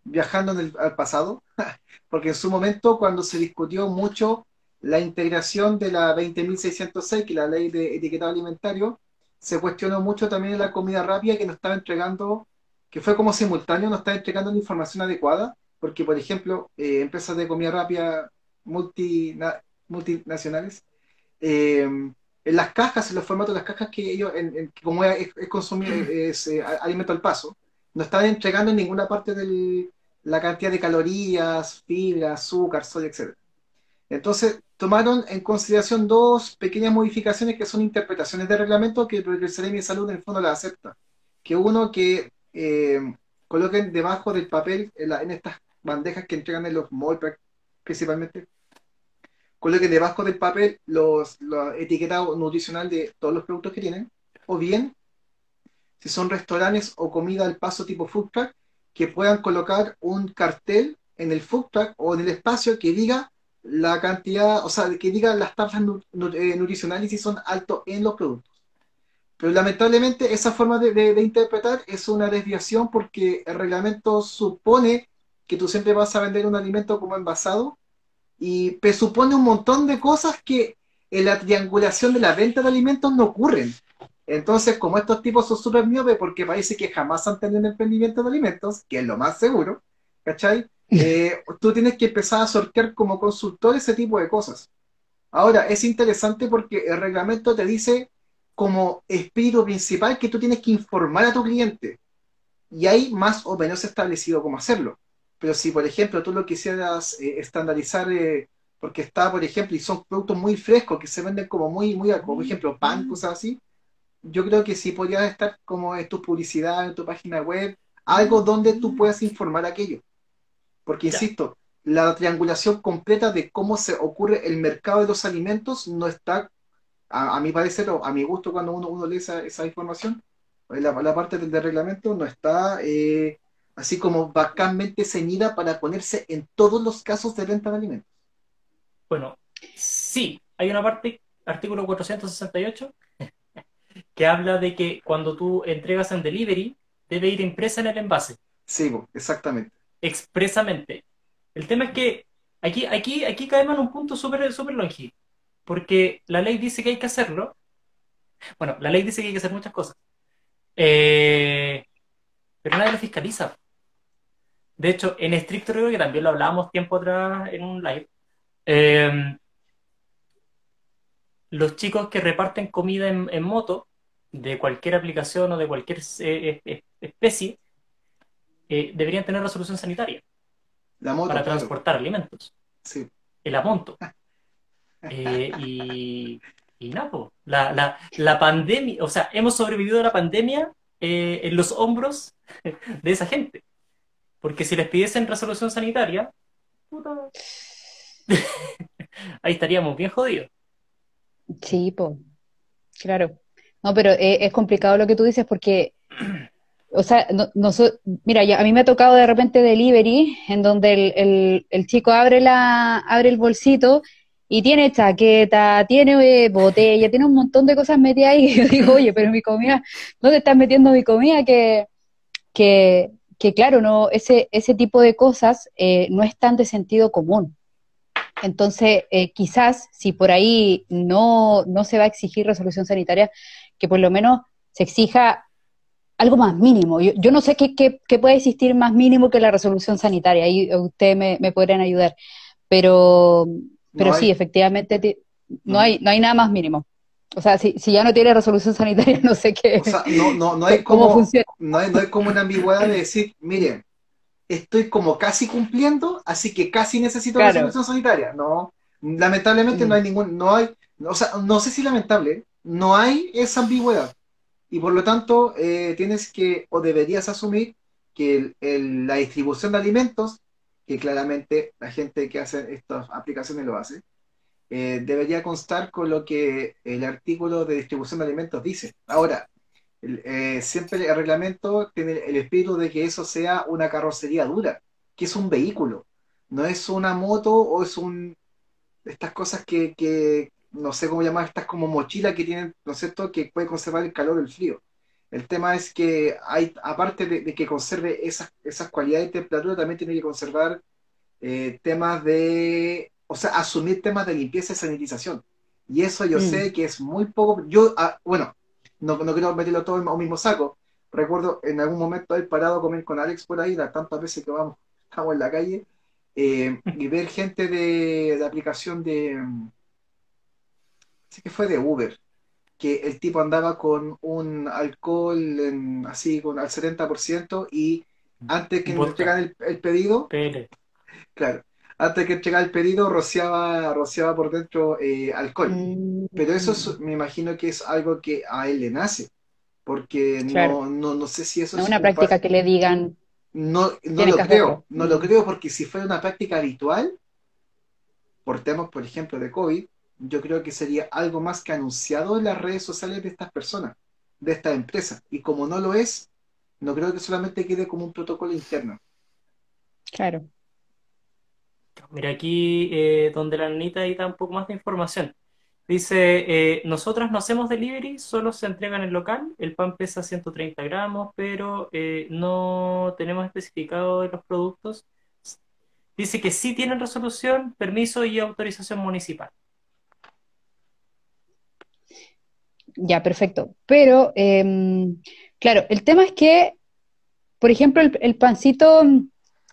[SPEAKER 1] viajando en el, al pasado, porque en su momento, cuando se discutió mucho la integración de la 20.606, que es la ley de etiquetado alimentario, se cuestionó mucho también la comida rápida que nos estaba entregando, que fue como simultáneo, nos estaba entregando la información adecuada, porque por ejemplo, eh, empresas de comida rápida multinacionales, eh, en las cajas, en los formatos de las cajas que ellos, en, como es, consumir es, eh, alimento al paso, no estaban entregando en ninguna parte de la cantidad de calorías, fibra, azúcar, sodio, etc. Entonces, tomaron en consideración dos pequeñas modificaciones que son interpretaciones de reglamento que el Ceremi de Salud en el fondo las acepta. Que uno que eh, coloquen debajo del papel en, estas bandejas que entregan en los malls principalmente, coloquen debajo del papel los, los etiquetados nutricional de todos los productos que tienen, o bien, si son restaurantes o comida al paso tipo food truck, que puedan colocar un cartel en el food truck o en el espacio que diga la cantidad, o sea, que diga las tablas eh, nutricionales si son altos en los productos. Pero lamentablemente esa forma de, interpretar es una desviación porque el reglamento supone que tú siempre vas a vender un alimento como envasado y presupone un montón de cosas que en la triangulación de la venta de alimentos no ocurren. Entonces, como estos tipos son súper miopes porque parece que jamás han tenido un emprendimiento de alimentos, que es lo más seguro, ¿cachai? Eh, tú tienes que empezar a sortear como consultor ese tipo de cosas. Ahora, es interesante porque el reglamento te dice como espíritu principal que tú tienes que informar a tu cliente. Y hay más o menos establecido cómo hacerlo. Pero si, por ejemplo, tú lo quisieras eh, estandarizar, eh, porque está, por ejemplo, y son productos muy frescos que se venden como muy, muy, como por ejemplo, pan, mm. cosas así, yo creo que sí podrías estar como en tu publicidad, en tu página web, algo donde tú puedas informar aquello. Porque, insisto, la triangulación completa de cómo se ocurre el mercado de los alimentos no está, a, mi parecer, o a mi gusto cuando uno, uno lee esa, información, la, la, parte del, reglamento no está eh, así como bacánmente ceñida para ponerse en todos los casos de venta de alimentos.
[SPEAKER 2] Bueno, sí, hay una parte, artículo 468, que habla de que cuando tú entregas en delivery, debe ir impresa en el envase.
[SPEAKER 1] Sí, exactamente
[SPEAKER 2] expresamente. El tema es que aquí, aquí, aquí caemos en un punto súper super longido, porque la ley dice que hay que hacerlo. Bueno, la ley dice que hay que hacer muchas cosas, eh, pero nadie lo fiscaliza. De hecho, en estricto rigor, que también lo hablábamos tiempo atrás en un live, eh, los chicos que reparten comida en, moto, de cualquier aplicación o de cualquier eh, especie, eh, deberían tener resolución sanitaria para transportar alimentos.
[SPEAKER 1] Sí.
[SPEAKER 2] El amonto. Eh, y, y nada, la, la, la, pandemia, o sea, hemos sobrevivido a la pandemia eh, en los hombros de esa gente. Porque si les pidiesen resolución sanitaria, puta, ahí estaríamos bien jodidos.
[SPEAKER 3] Sí, pues, claro. No, pero eh, es complicado lo que tú dices porque, o sea, no, no mira, a mí me ha tocado de repente delivery en donde el chico abre, la, abre el bolsito y tiene chaqueta, tiene eh, botella, tiene un montón de cosas metidas ahí. Y yo digo, oye, pero mi comida, ¿dónde estás metiendo mi comida? Que, que, que claro, no, ese, ese tipo de cosas eh, no están de sentido común. Entonces, eh, quizás si por ahí no, no se va a exigir resolución sanitaria, que por lo menos se exija algo más mínimo. Yo, yo no sé qué, qué, puede existir más mínimo que la resolución sanitaria, ahí ustedes me, me podrían ayudar. Pero, pero sí, efectivamente, no, hay, no hay nada más mínimo. O sea, si, si ya no tiene resolución sanitaria, no sé qué.
[SPEAKER 1] O sea, no, no, no hay como, funciona. No hay, no hay como una ambigüedad de decir, miren, estoy como casi cumpliendo, así que casi necesito resolución sanitaria. No, lamentablemente no hay mm. ningún, no hay, o sea, no sé si lamentable, no hay esa ambigüedad. Y por lo tanto, eh, tienes que, o deberías asumir que la distribución de alimentos que claramente la gente que hace estas aplicaciones lo hace, eh, debería constar con lo que el artículo de distribución de alimentos dice. Ahora, eh, siempre el reglamento tiene el espíritu de que eso sea una carrocería dura, que es un vehículo, no es una moto o es un... Estas cosas que, que no sé cómo llamar, estas como mochila que tienen, ¿no es cierto?, que puede conservar el calor o el frío. El tema es que hay, aparte de, que conserve esas, esas cualidades de temperatura, también tiene que conservar eh, temas de, o sea, asumir temas de limpieza y sanitización. Y eso yo mm. sé que es muy poco, yo, ah, bueno, no, no, quiero meterlo todo en un mismo saco. Recuerdo en algún momento haber parado a comer con Alex por ahí, las tantas veces que vamos, estamos en la calle, eh, y ver gente de, de aplicación de, sé que fue de Uber, que el tipo andaba con un alcohol así con al 70% y antes que entregar el, el, pedido, claro, antes que entregar el pedido rociaba, rociaba por dentro eh, alcohol. Mm. Pero eso me imagino que es algo que a él le nace, porque no, no, no, sé si eso
[SPEAKER 3] no es una práctica que le digan.
[SPEAKER 1] No, no lo creo, no lo mm. creo porque si fuera una práctica habitual, por temas, por ejemplo, de COVID, yo creo que sería algo más que anunciado en las redes sociales de estas personas, de esta empresa. Y como no lo es, no creo que solamente quede como un protocolo interno.
[SPEAKER 3] Claro.
[SPEAKER 2] Mira, aquí eh, donde la Anita ahí da un poco más de información. Dice, eh, nosotras no hacemos delivery, solo se entrega en el local, el pan pesa 130 gramos, pero eh, no tenemos especificado los productos. Dice que sí tienen resolución, permiso y autorización municipal.
[SPEAKER 3] Ya, perfecto. Pero, em, claro, el tema es que, por ejemplo, el, pancito,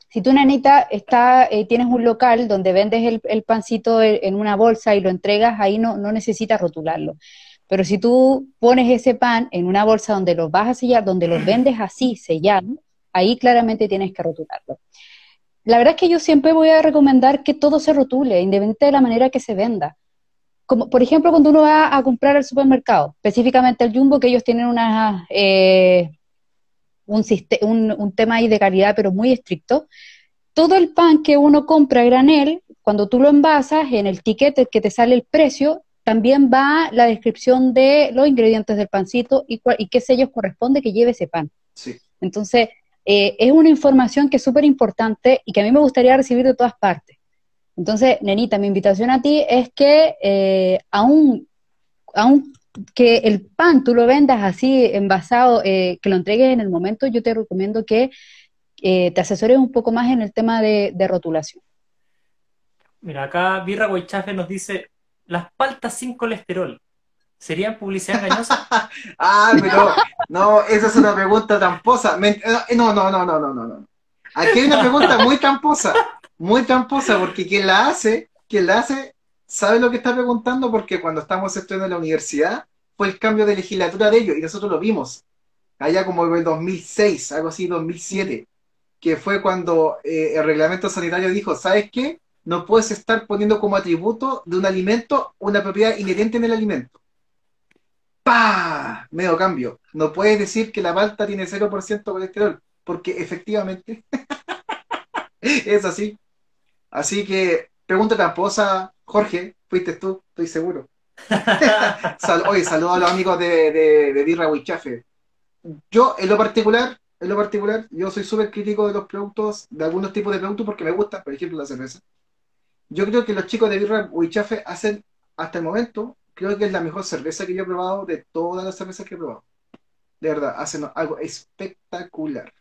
[SPEAKER 3] si tú, nanita, está, eh, tienes un local donde vendes el, pancito en una bolsa y lo entregas, ahí no, no necesitas rotularlo. Pero si tú pones ese pan en una bolsa donde lo vas a sellar, donde lo vendes así, sellado, ahí claramente tienes que rotularlo. La verdad es que yo siempre voy a recomendar que todo se rotule, independientemente de la manera que se venda como por ejemplo cuando uno va a comprar al supermercado, específicamente el Jumbo, que ellos tienen una, eh, un, un, tema ahí de calidad, pero muy estricto, todo el pan que uno compra a granel, cuando tú lo envasas, en el ticket que te sale el precio, también va la descripción de los ingredientes del pancito y, y qué sellos corresponde que lleve ese pan. Entonces, eh, es una información que es súper importante y que a mí me gustaría recibir de todas partes. Entonces, nenita, mi invitación a ti es que eh, aún, aún que el pan tú lo vendas así envasado, eh, que lo entregues en el momento, yo te recomiendo que eh, te asesores un poco más en el tema de, rotulación.
[SPEAKER 2] Mira, acá Birra Guaychafe nos dice, las paltas sin colesterol, ¿serían publicidad engañosa?
[SPEAKER 1] ah, pero no, esa es una pregunta tramposa. No, no, no, no, no, no, no. Aquí hay una pregunta muy tramposa muy tramposa porque quien la hace, quien la hace, sabe lo que está preguntando porque cuando estamos estudiando en la universidad fue el cambio de legislatura de ellos y nosotros lo vimos. Allá como en el 2006, algo así, 2007, que fue cuando eh, el reglamento sanitario dijo, ¿sabes qué? No puedes estar poniendo como atributo de un alimento una propiedad inherente en el alimento. ¡pa! Medio cambio. No puedes decir que la palta tiene 0% colesterol, porque efectivamente es así. Así que, pregunta tramposa, Jorge, fuiste tú, estoy seguro. Sal, oye, saludo a los amigos de, de, de Birra Huichafe. Yo, en lo particular, en lo particular, yo soy súper crítico de los productos, de algunos tipos de productos porque me gustan, por ejemplo, la cerveza. Yo creo que los chicos de Birra Huichafe hacen, hasta el momento, creo que es la mejor cerveza que yo he probado de todas las cervezas que he probado. De verdad, hacen algo espectacular.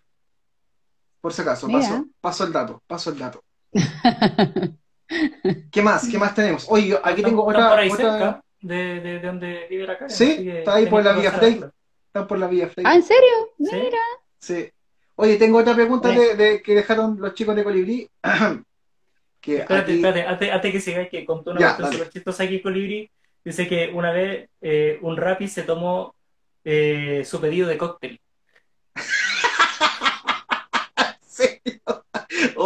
[SPEAKER 1] Por si acaso, paso, paso el dato, paso el dato. ¿Qué más? ¿Qué más tenemos? Oye, aquí tengo otra.
[SPEAKER 2] Por ahí
[SPEAKER 1] otra...
[SPEAKER 2] cerca de, de, de donde vive la casa.
[SPEAKER 1] Sí, está ahí por la vía Frey. Está por la vía Frey.
[SPEAKER 3] ¿Ah, en serio? Mira.
[SPEAKER 1] Sí. Oye, tengo otra pregunta de, de, que dejaron los chicos de Colibrí.
[SPEAKER 2] que espérate, aquí... espérate, antes, antes, que sigáis, que contó una cuestión súper chistosa aquí Colibrí. Dice que una vez eh, un rapi se tomó eh, su pedido de cóctel.
[SPEAKER 1] serio?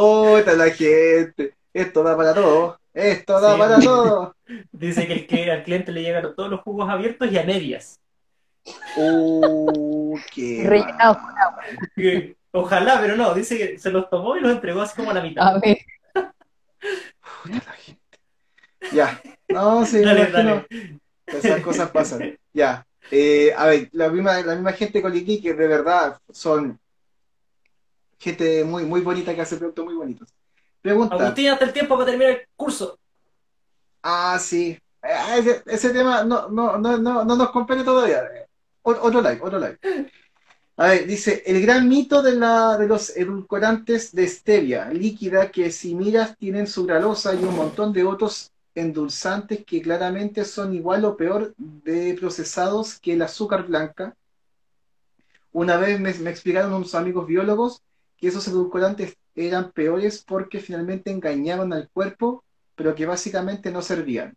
[SPEAKER 1] Oh, está la gente. Esto da para todo. Esto da sí. para todo.
[SPEAKER 2] Dice que, el que al cliente le llegaron todos los jugos abiertos y a medias.
[SPEAKER 1] Oh, qué
[SPEAKER 3] Rellenados con agua.
[SPEAKER 2] Ojalá, pero no. Dice que se los tomó y los entregó así como a la mitad.
[SPEAKER 3] A ver.
[SPEAKER 1] Puta la gente. Ya. No, sí,
[SPEAKER 2] Dale, dale.
[SPEAKER 1] Esas cosas pasan. Ya. Eh, a ver, la misma, la misma gente Colibrí que de verdad son gente muy, muy bonita que hace productos muy bonitos. Pregunta.
[SPEAKER 2] Agustín, hasta el tiempo para terminar el curso.
[SPEAKER 1] Ah, sí. Eh, Ese, ese tema no, no, no, no, no nos compete todavía. Otro like, otro like. A ver, dice, el gran mito de, la, de los edulcorantes de stevia líquida que si miras tienen sucralosa y un montón de otros endulzantes que claramente son igual o peor de procesados que el azúcar blanca. Una vez me, me explicaron unos amigos biólogos que esos edulcorantes eran peores porque finalmente engañaban al cuerpo, pero que básicamente no servían.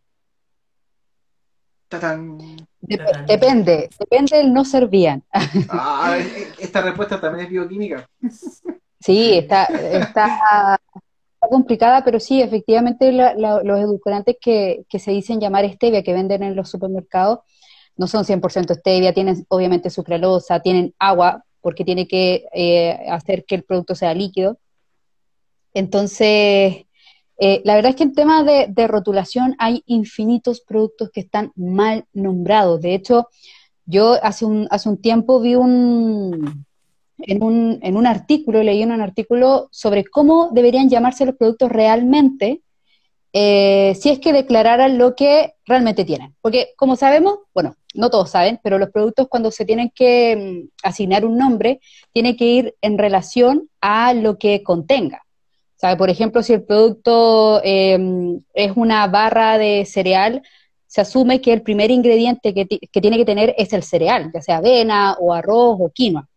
[SPEAKER 1] ¡Tatán!
[SPEAKER 3] Dep- depende, depende del no servían.
[SPEAKER 1] Ah, esta respuesta también es bioquímica.
[SPEAKER 3] Sí, está, está, está complicada, pero sí, efectivamente la- la- los edulcorantes que, que se dicen llamar stevia, que venden en los supermercados, no son 100% stevia, tienen obviamente sucralosa, tienen agua, porque tiene que eh, hacer que el producto sea líquido. Entonces, eh, la verdad es que en tema de, rotulación hay infinitos productos que están mal nombrados. De hecho, yo hace un, hace un tiempo vi un, en un, en un artículo, leí en un artículo sobre cómo deberían llamarse los productos realmente eh, si es que declararan lo que realmente tienen. Porque como sabemos, bueno, no todos saben, pero los productos cuando se tienen que mm, asignar un nombre, tiene que ir en relación a lo que contenga. O sea, por ejemplo, si el producto eh, es una barra de cereal, se asume que el primer ingrediente que, ti- que tiene que tener es el cereal, ya sea avena o arroz o quinoa.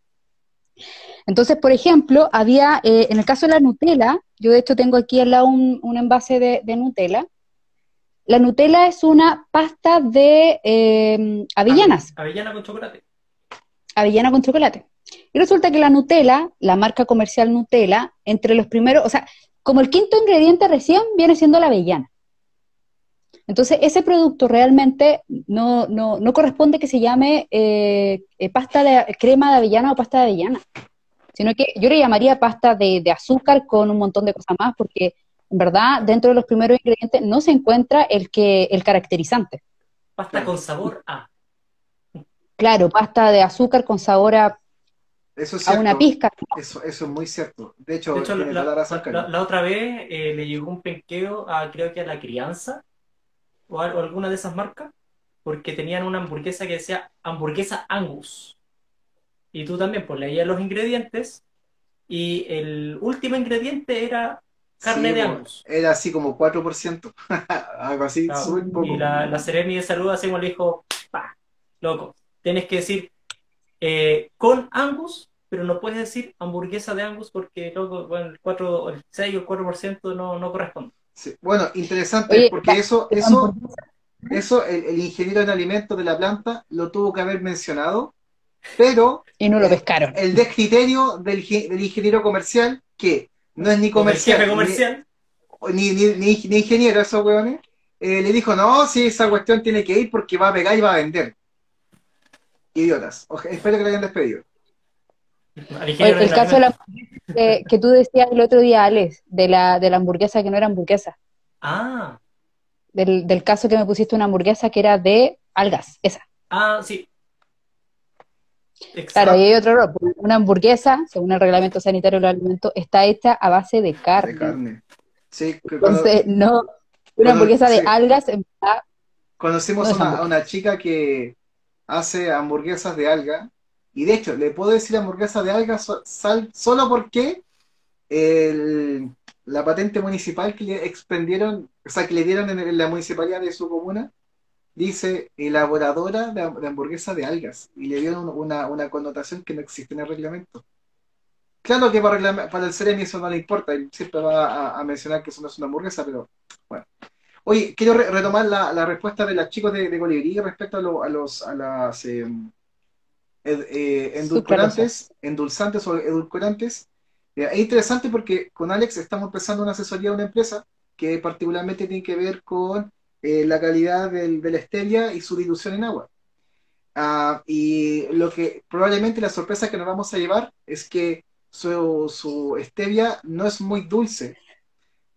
[SPEAKER 3] Entonces, por ejemplo, había, eh, en el caso de la Nutella, yo de hecho tengo aquí al lado un, envase de Nutella. La Nutella es una pasta de eh, avellanas,
[SPEAKER 2] Avellana con chocolate.
[SPEAKER 3] avellana con chocolate. Y resulta que la Nutella, la marca comercial Nutella, entre los primeros, o sea, como el quinto ingrediente recién viene siendo la avellana. Entonces, ese producto realmente no, no, no corresponde que se llame eh, eh, pasta de crema de avellana o pasta de avellana, sino que yo le llamaría pasta de, de azúcar con un montón de cosas más, porque verdad dentro de los primeros ingredientes no se encuentra el que el caracterizante.
[SPEAKER 2] Pasta con sabor a.
[SPEAKER 3] Claro, pasta de azúcar con sabor a,
[SPEAKER 1] Eso es
[SPEAKER 3] a una pizca.
[SPEAKER 1] Eso, eso es muy cierto. De hecho,
[SPEAKER 2] De hecho,
[SPEAKER 1] tiene
[SPEAKER 2] la,
[SPEAKER 1] toda la razón,
[SPEAKER 2] la-
[SPEAKER 1] Karen.
[SPEAKER 2] la otra vez eh, le llegó un penqueo a, creo que a la crianza o, a- o alguna de esas marcas, porque tenían una hamburguesa que decía hamburguesa Angus. Y tú también, pues leías los ingredientes y el último ingrediente era carne
[SPEAKER 1] Sí,
[SPEAKER 2] de Angus.
[SPEAKER 1] Era así como 4%. Algo así,
[SPEAKER 2] Claro.
[SPEAKER 1] súper poco.
[SPEAKER 2] Y la, la Seremi de Salud así como le dijo, pa, loco, tienes que decir eh, con Angus, pero no puedes decir hamburguesa de Angus porque loco, bueno, el 4, el 6 o el 4% no, no corresponde.
[SPEAKER 1] Sí. Bueno, interesante,
[SPEAKER 3] Oye,
[SPEAKER 1] porque eso, eso,
[SPEAKER 3] hamburguesa-
[SPEAKER 1] eso el, el ingeniero en alimentos de la planta lo tuvo que haber mencionado, pero
[SPEAKER 3] Y no lo pescaron.
[SPEAKER 1] el descriterio del, del ingeniero comercial, que no es ni comercial,
[SPEAKER 2] jefe comercial,
[SPEAKER 1] ni, ni, ni, ni ingeniero, esos hueones, eh, le dijo, no, si esa cuestión tiene que ir porque va a pegar y va a vender. idiotas. espero que lo hayan despedido.
[SPEAKER 3] El, caso de la que tú decías el otro día, Alex, de la, de la hamburguesa que no era hamburguesa.
[SPEAKER 2] Ah.
[SPEAKER 3] Del, del caso que me pusiste una hamburguesa que era de algas, esa.
[SPEAKER 2] Ah, sí.
[SPEAKER 3] Claro, y hay otro error. Una hamburguesa, según el reglamento sanitario del alimento, está hecha a base de carne.
[SPEAKER 1] De carne. Sí,
[SPEAKER 3] Entonces, no, una hamburguesa de algas en
[SPEAKER 1] Conocimos a, una, chica que hace hamburguesas de alga, y de hecho, le puedo decir hamburguesa de alga solo porque la patente municipal que le expendieron, o sea, que le dieron en la municipalidad de su comuna, dice elaboradora de, hamburguesa de algas y le dieron una, connotación que no existe en el reglamento. Claro que para, para el CEREMI eso no le importa, siempre va a, mencionar que eso no es una hamburguesa, pero bueno. Oye, quiero retomar la, respuesta de las chicos de, de respecto a, los, a las em, eh, endulcorantes, endulzantes o edulcorantes. Eh, es interesante porque con Alex estamos empezando una asesoría de una empresa que particularmente tiene que ver con eh, la calidad del, de la stevia y su dilución en agua. Ah, y lo que probablemente la sorpresa que nos vamos a llevar es que su, su stevia no es muy dulce.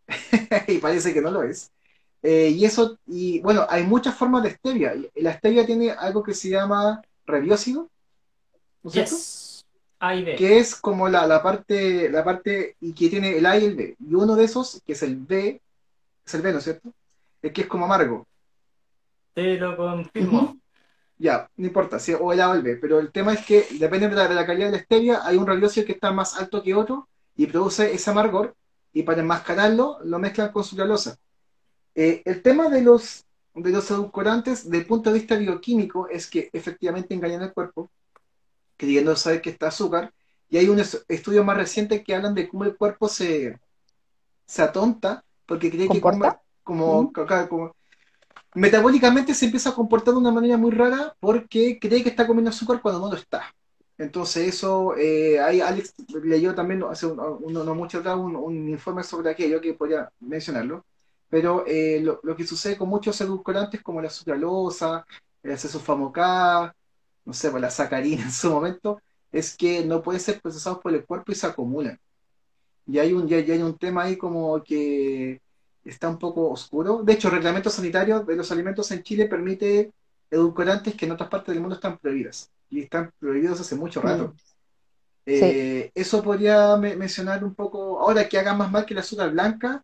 [SPEAKER 1] y parece que no lo es. Eh, y eso, y bueno, hay muchas formas de stevia. La stevia tiene algo que se llama rebiócido,
[SPEAKER 2] ¿no es
[SPEAKER 1] Que es como la, la, parte, la parte, y que tiene el A y el B. Y uno de esos, que es el B, es el B, ¿no es cierto? Es que es como amargo.
[SPEAKER 2] Te lo confirmo.
[SPEAKER 1] Ya, no importa, si o el A o el B, pero el tema es que depende de la, calidad de la stevia, hay un radiócido que está más alto que otro y produce ese amargor, y para enmascararlo lo mezclan con sucralosa. Eh, el tema de los, de los edulcorantes, desde el punto de vista bioquímico, es que efectivamente engañan al cuerpo, queriendo saber que está azúcar, y hay un estudio más reciente que hablan de cómo el cuerpo se, se atonta porque cree que como, como, metabólicamente se empieza a comportar de una manera muy rara porque cree que está comiendo azúcar cuando no lo está. Entonces eso, eh, ahí Alex leyó también hace no mucho atrás un, informe sobre aquello que podría mencionarlo, pero eh, lo, que sucede con muchos edulcorantes como la sucralosa, el acesofamo no sé, pues la sacarina en su momento, es que no pueden ser procesados por el cuerpo y se acumulan. Y hay un, ya hay un tema ahí como que está un poco oscuro. De hecho, el reglamento sanitario de los alimentos en Chile permite edulcorantes que en otras partes del mundo están prohibidas. Y están prohibidos hace mucho rato. Mm. Eh, eso podría mencionar un poco, ahora que haga más mal que la azúcar blanca,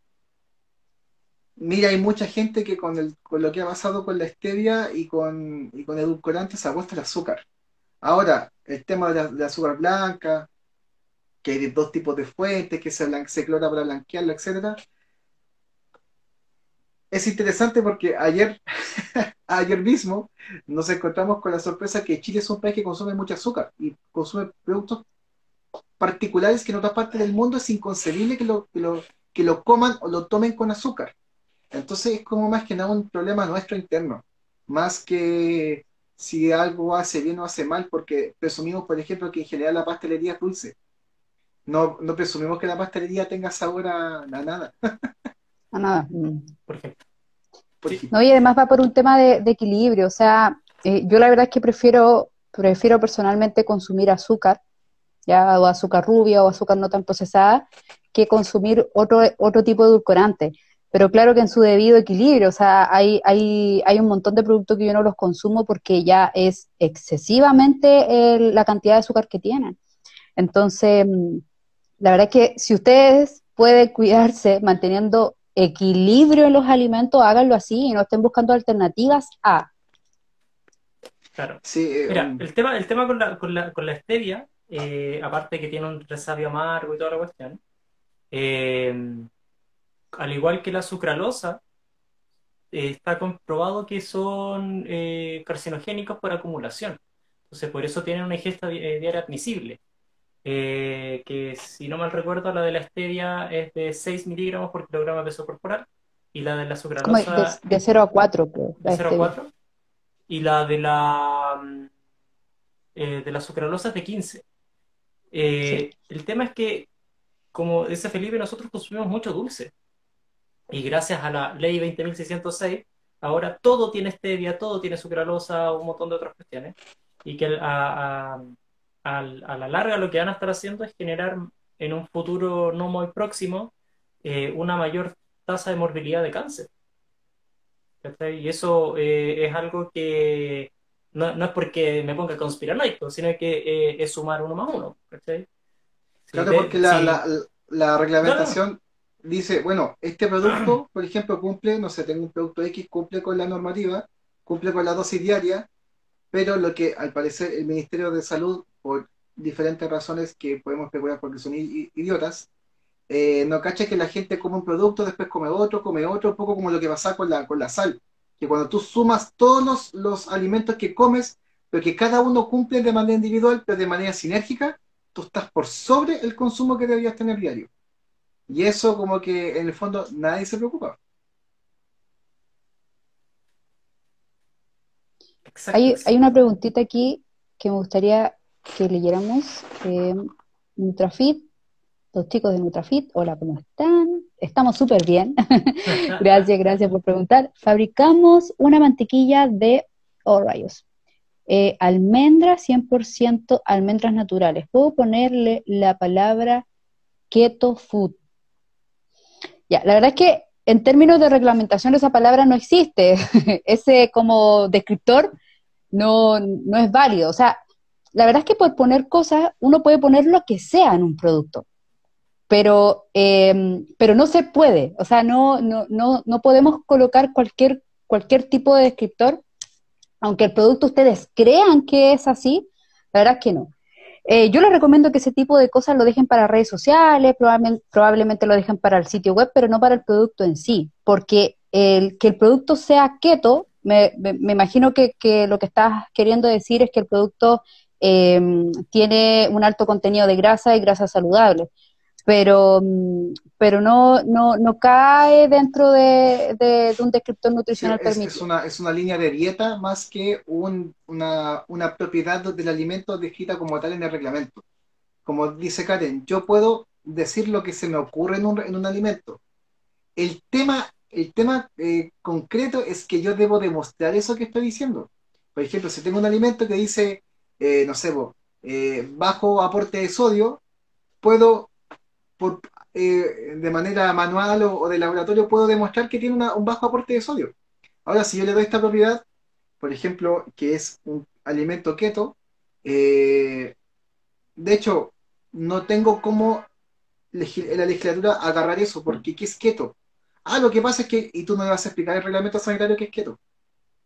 [SPEAKER 1] mira, hay mucha gente que con, el, con lo que ha pasado con la stevia y con, y con edulcorantes se apuesta el azúcar. Ahora, el tema de la, azúcar blanca, que hay dos tipos de fuentes, que se, se clora para blanquearlo, etcétera es interesante porque ayer, ayer mismo nos encontramos con la sorpresa que Chile es un país que consume mucho azúcar y consume productos particulares que en otras partes del mundo es inconcebible que lo, que lo, coman o lo tomen con azúcar. Entonces es como más que nada un problema nuestro interno, más que si algo hace bien o hace mal, porque presumimos, por ejemplo, que en general la pastelería es dulce. No, no presumimos que la pastelería tenga sabor a nada.
[SPEAKER 3] A nada. Mm. Por ejemplo. No, y además va por un tema de, equilibrio. O sea, eh, yo la verdad es que prefiero, prefiero personalmente consumir azúcar, ya, o azúcar rubia o azúcar no tan procesada, que consumir otro, otro tipo de edulcorante. Pero claro que en su debido equilibrio, o sea, hay, hay, hay un montón de productos que yo no los consumo porque ya es excesivamente la cantidad de azúcar que tienen. Entonces, mm, la verdad es que si ustedes pueden cuidarse manteniendo equilibrio en los alimentos, háganlo así y no estén buscando alternativas a.
[SPEAKER 2] Claro. Sí, eh, Mira, um, el tema, el tema con la, con la, con la stevia, eh, aparte que tiene un resabio amargo y toda la cuestión, eh, al igual que la sucralosa, está comprobado que son carcinogénicos por acumulación. Entonces, por eso tienen una ingesta diaria admisible. Eh, que si no mal recuerdo, la de la stevia es de 6 miligramos por kilogramo de peso corporal y la de la sucralosa...
[SPEAKER 3] De, 0 a 4,
[SPEAKER 2] De 0 a 4. Y la de la, mm, eh, de la sucralosa es de 15. Eh, el tema es que, como dice Felipe, nosotros consumimos mucho dulce. Y gracias a la ley 20.606, ahora todo tiene stevia, todo tiene sucralosa, un montón de otras cuestiones. y que a, a, la larga lo que van a estar haciendo es generar en un futuro no muy próximo eh, una mayor tasa de morbilidad de cáncer. Y eso eh, es algo que no, es porque me ponga conspiranoico, sino que eh, es sumar uno más uno.
[SPEAKER 1] claro, porque la, la, reglamentación dice, bueno, este producto, por ejemplo, cumple, no sé, tengo un producto X, cumple con la normativa, cumple con la dosis diaria, pero lo que al parecer el Ministerio de Salud, por diferentes razones que podemos especular porque son idiotas, eh, no cacha que la gente come un producto, después come otro, come otro, un poco como lo que pasa con la, con la sal, que cuando tú sumas todos los, alimentos que comes, pero que cada uno cumple de manera individual, pero de manera sinérgica, tú estás por sobre el consumo que deberías tener diario. Y eso como que en el fondo nadie se preocupa.
[SPEAKER 3] Hay, hay, una preguntita aquí que me gustaría que leyéramos. Eh, Nutrafit, los chicos de Nutrafit, hola, ¿cómo están? Estamos súper bien. gracias, gracias por preguntar. Fabricamos una mantequilla de oh, rayos. Eh, almendras, 100% almendras naturales. ¿Puedo ponerle la palabra keto food? Ya, la verdad es que en términos de reglamentación esa palabra no existe. Ese como descriptor no, no es válido. O sea, la verdad es que por poner cosas, uno puede poner lo que sea en un producto, pero, em, pero no se puede. O sea, no, no, no, no podemos colocar cualquier, cualquier tipo de descriptor, aunque el producto ustedes crean que es así, la verdad es que no. Eh, yo les recomiendo que ese tipo de cosas lo dejen para redes sociales, probablemente, probablemente lo dejen para el sitio web, pero no para el producto en sí, porque el que el producto sea keto me, imagino que, lo que estás queriendo decir es que el producto em, tiene un alto contenido de grasa y grasa saludable, pero, mm, pero no, no, no cae dentro de, un descriptor nutricional
[SPEAKER 1] es, Es una, es una línea de dieta más que una, una propiedad del alimento descrita como tal en el reglamento. Como dice Karen, yo puedo decir lo que se me ocurre en un, en un alimento. El tema el tema eh, concreto es que yo debo demostrar eso que estoy diciendo. Por ejemplo, si tengo un alimento que dice, eh, no sé, eh, bajo aporte de sodio, puedo, de manera manual o, de laboratorio, puedo demostrar que tiene un bajo aporte de sodio. Ahora, si yo le doy esta propiedad, por ejemplo, que es un alimento keto, de hecho, no tengo cómo la legislatura agarrar eso, porque ¿qué es keto? Ah, lo que pasa es que, y tú no me vas a explicar el reglamento sanitario que es keto.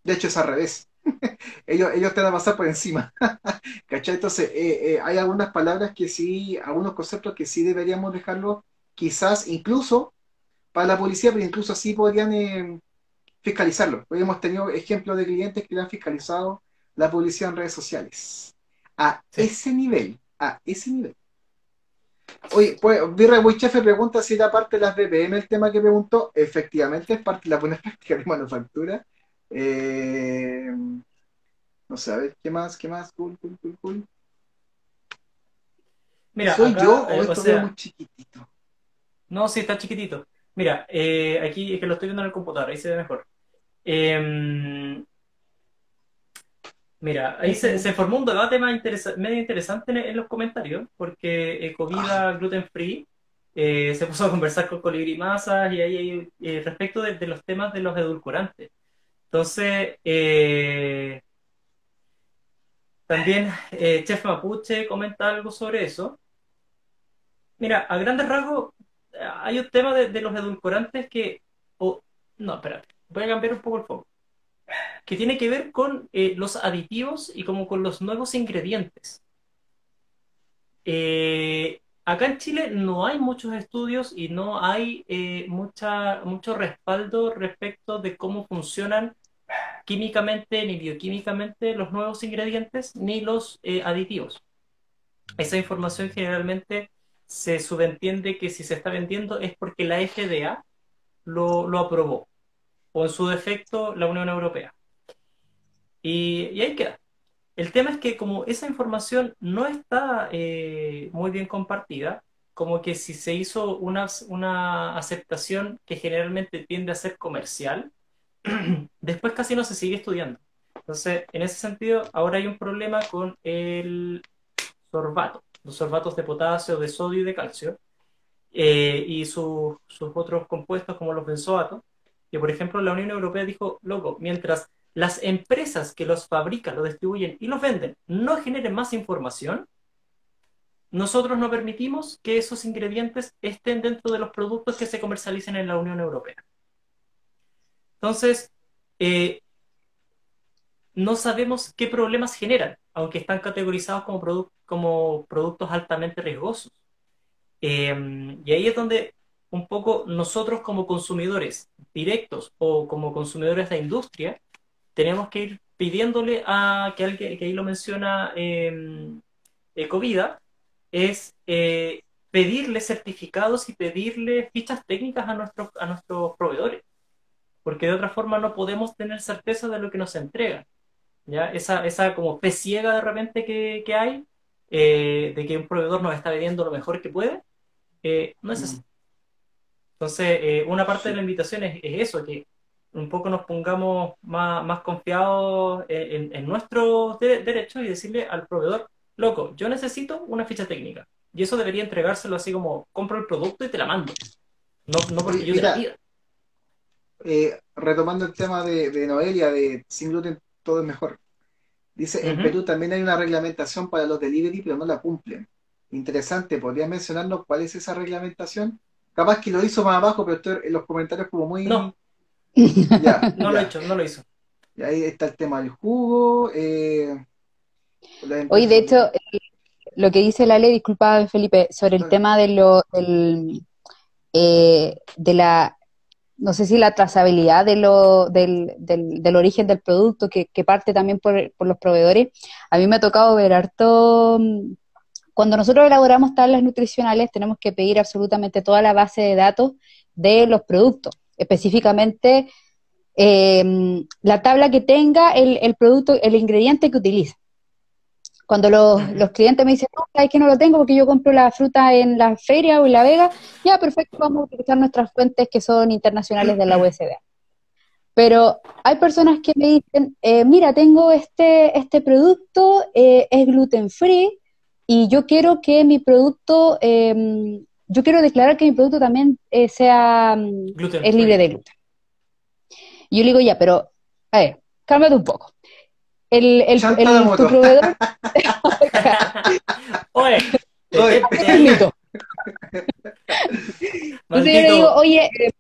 [SPEAKER 1] De hecho, es al revés. ellos, ellos te van a pasar por encima. ¿Cachai? Entonces, eh, eh, hay algunas palabras que sí, algunos conceptos que sí deberíamos dejarlo, quizás incluso para la policía, pero incluso así podrían eh, fiscalizarlo. Hoy hemos tenido ejemplos de clientes que le han fiscalizado la policía en redes sociales. A ese nivel, a ese nivel. Oye, pues Birra Chefe pregunta si era parte de las BPM el tema que preguntó. Efectivamente, es parte de la buena práctica de manufactura. Eh, no sé, a ver, ¿qué más? ¿Qué más? Cool, cool, cool, cool.
[SPEAKER 2] Mira,
[SPEAKER 1] ¿Soy yo o eh, esto es muy chiquitito?
[SPEAKER 2] No, sí, está chiquitito. Mira, eh, aquí es que lo estoy viendo en el computador, ahí se ve mejor. Eh, Mira, ahí se, formó un debate más medio interesante en, los comentarios, porque Ecovida ah. Gluten Free eh, se puso a conversar con Colibri Masas y ahí eh, respecto de, los temas de los edulcorantes. Entonces, eh, también Chef Mapuche comenta algo sobre eso. Mira, a grandes rasgos, hay un tema de, los edulcorantes que... no, espera, voy a cambiar un poco el foco que tiene que ver con eh, los aditivos y como con los nuevos ingredientes. Eh, acá en Chile no hay muchos estudios y no hay eh, mucha, mucho respaldo respecto de cómo funcionan químicamente ni bioquímicamente los nuevos ingredientes ni los aditivos. Esa información generalmente se subentiende que si se está vendiendo es porque la FDA lo, lo aprobó o en su defecto la Unión Europea. Y, ahí queda. El tema es que como esa información no está eh, muy bien compartida, como que si se hizo una, una aceptación que generalmente tiende a ser comercial, después casi no se sigue estudiando. Entonces, en ese sentido, ahora hay un problema con el sorbato, los sorbatos de potasio, de sodio y de calcio, eh, y sus otros compuestos como los benzoatos, que por ejemplo la Unión Europea dijo, loco, mientras las empresas que los fabrican, los distribuyen y los venden no generen más información, nosotros no permitimos que esos ingredientes estén dentro de los productos que se comercialicen en la Unión Europea. Entonces, eh, no sabemos qué problemas generan, aunque están categorizados como, productos altamente riesgosos. Em, y ahí es donde un poco nosotros como consumidores directos o como consumidores de industria, tenemos que ir pidiéndole a, que, alguien, que ahí lo menciona eh, Ecovida, es eh, pedirle certificados y pedirle fichas técnicas a nuestros, a nuestros proveedores, porque de otra forma no podemos tener certeza de lo que nos entregan. ¿ya? Esa, esa como fe ciega de repente que, que hay, eh, de que un proveedor nos está vendiendo lo mejor que puede, eh, no es así. Entonces, eh, una parte de la invitación es, eso, que un poco nos pongamos más, más confiados en, en nuestros derechos y decirle al proveedor, loco, yo necesito una ficha técnica. Y eso debería entregárselo así como, compro el producto y te la mando. No, no porque yo te la pida.
[SPEAKER 1] retomando el tema de, de Noelia, de sin gluten todo es mejor. Dice, en Perú también hay una reglamentación para los delivery, pero no la cumplen. Interesante, ¿podrías mencionarnos cuál es esa reglamentación? Capaz que lo hizo más abajo, pero estoy en los comentarios como muy...
[SPEAKER 2] No, ya, no lo he hecho, no lo hizo.
[SPEAKER 1] Y ahí está el tema del jugo. Eh,
[SPEAKER 3] Hoy, de hecho, eh, lo que dice la ley, disculpa Felipe, sobre el tema de lo, del, eh, de la no sé si la trazabilidad de lo, del, del, origen del producto, que, parte también por, los proveedores. A mí me ha tocado ver harto, mm, cuando nosotros elaboramos tablas nutricionales tenemos que pedir absolutamente toda la base de datos de los productos, específicamente em, la tabla que tenga el, el producto, el ingrediente que utiliza. Cuando los, clientes me dicen, no, es que no lo tengo porque yo compro la fruta en la feria o en la vega, ya, perfecto, vamos a utilizar nuestras fuentes que son internacionales de la USDA. Pero hay personas que me dicen, eh, mira, tengo este, este producto, eh, es gluten free y yo quiero que mi producto, em, yo quiero declarar que mi producto también eh, sea, mm, es libre de gluten. Y yo le digo, ya, pero, a ver, cálmate un poco el, el, el tu proveedor.
[SPEAKER 2] Oye,
[SPEAKER 3] Oye. Entonces yo le digo, oye, eh,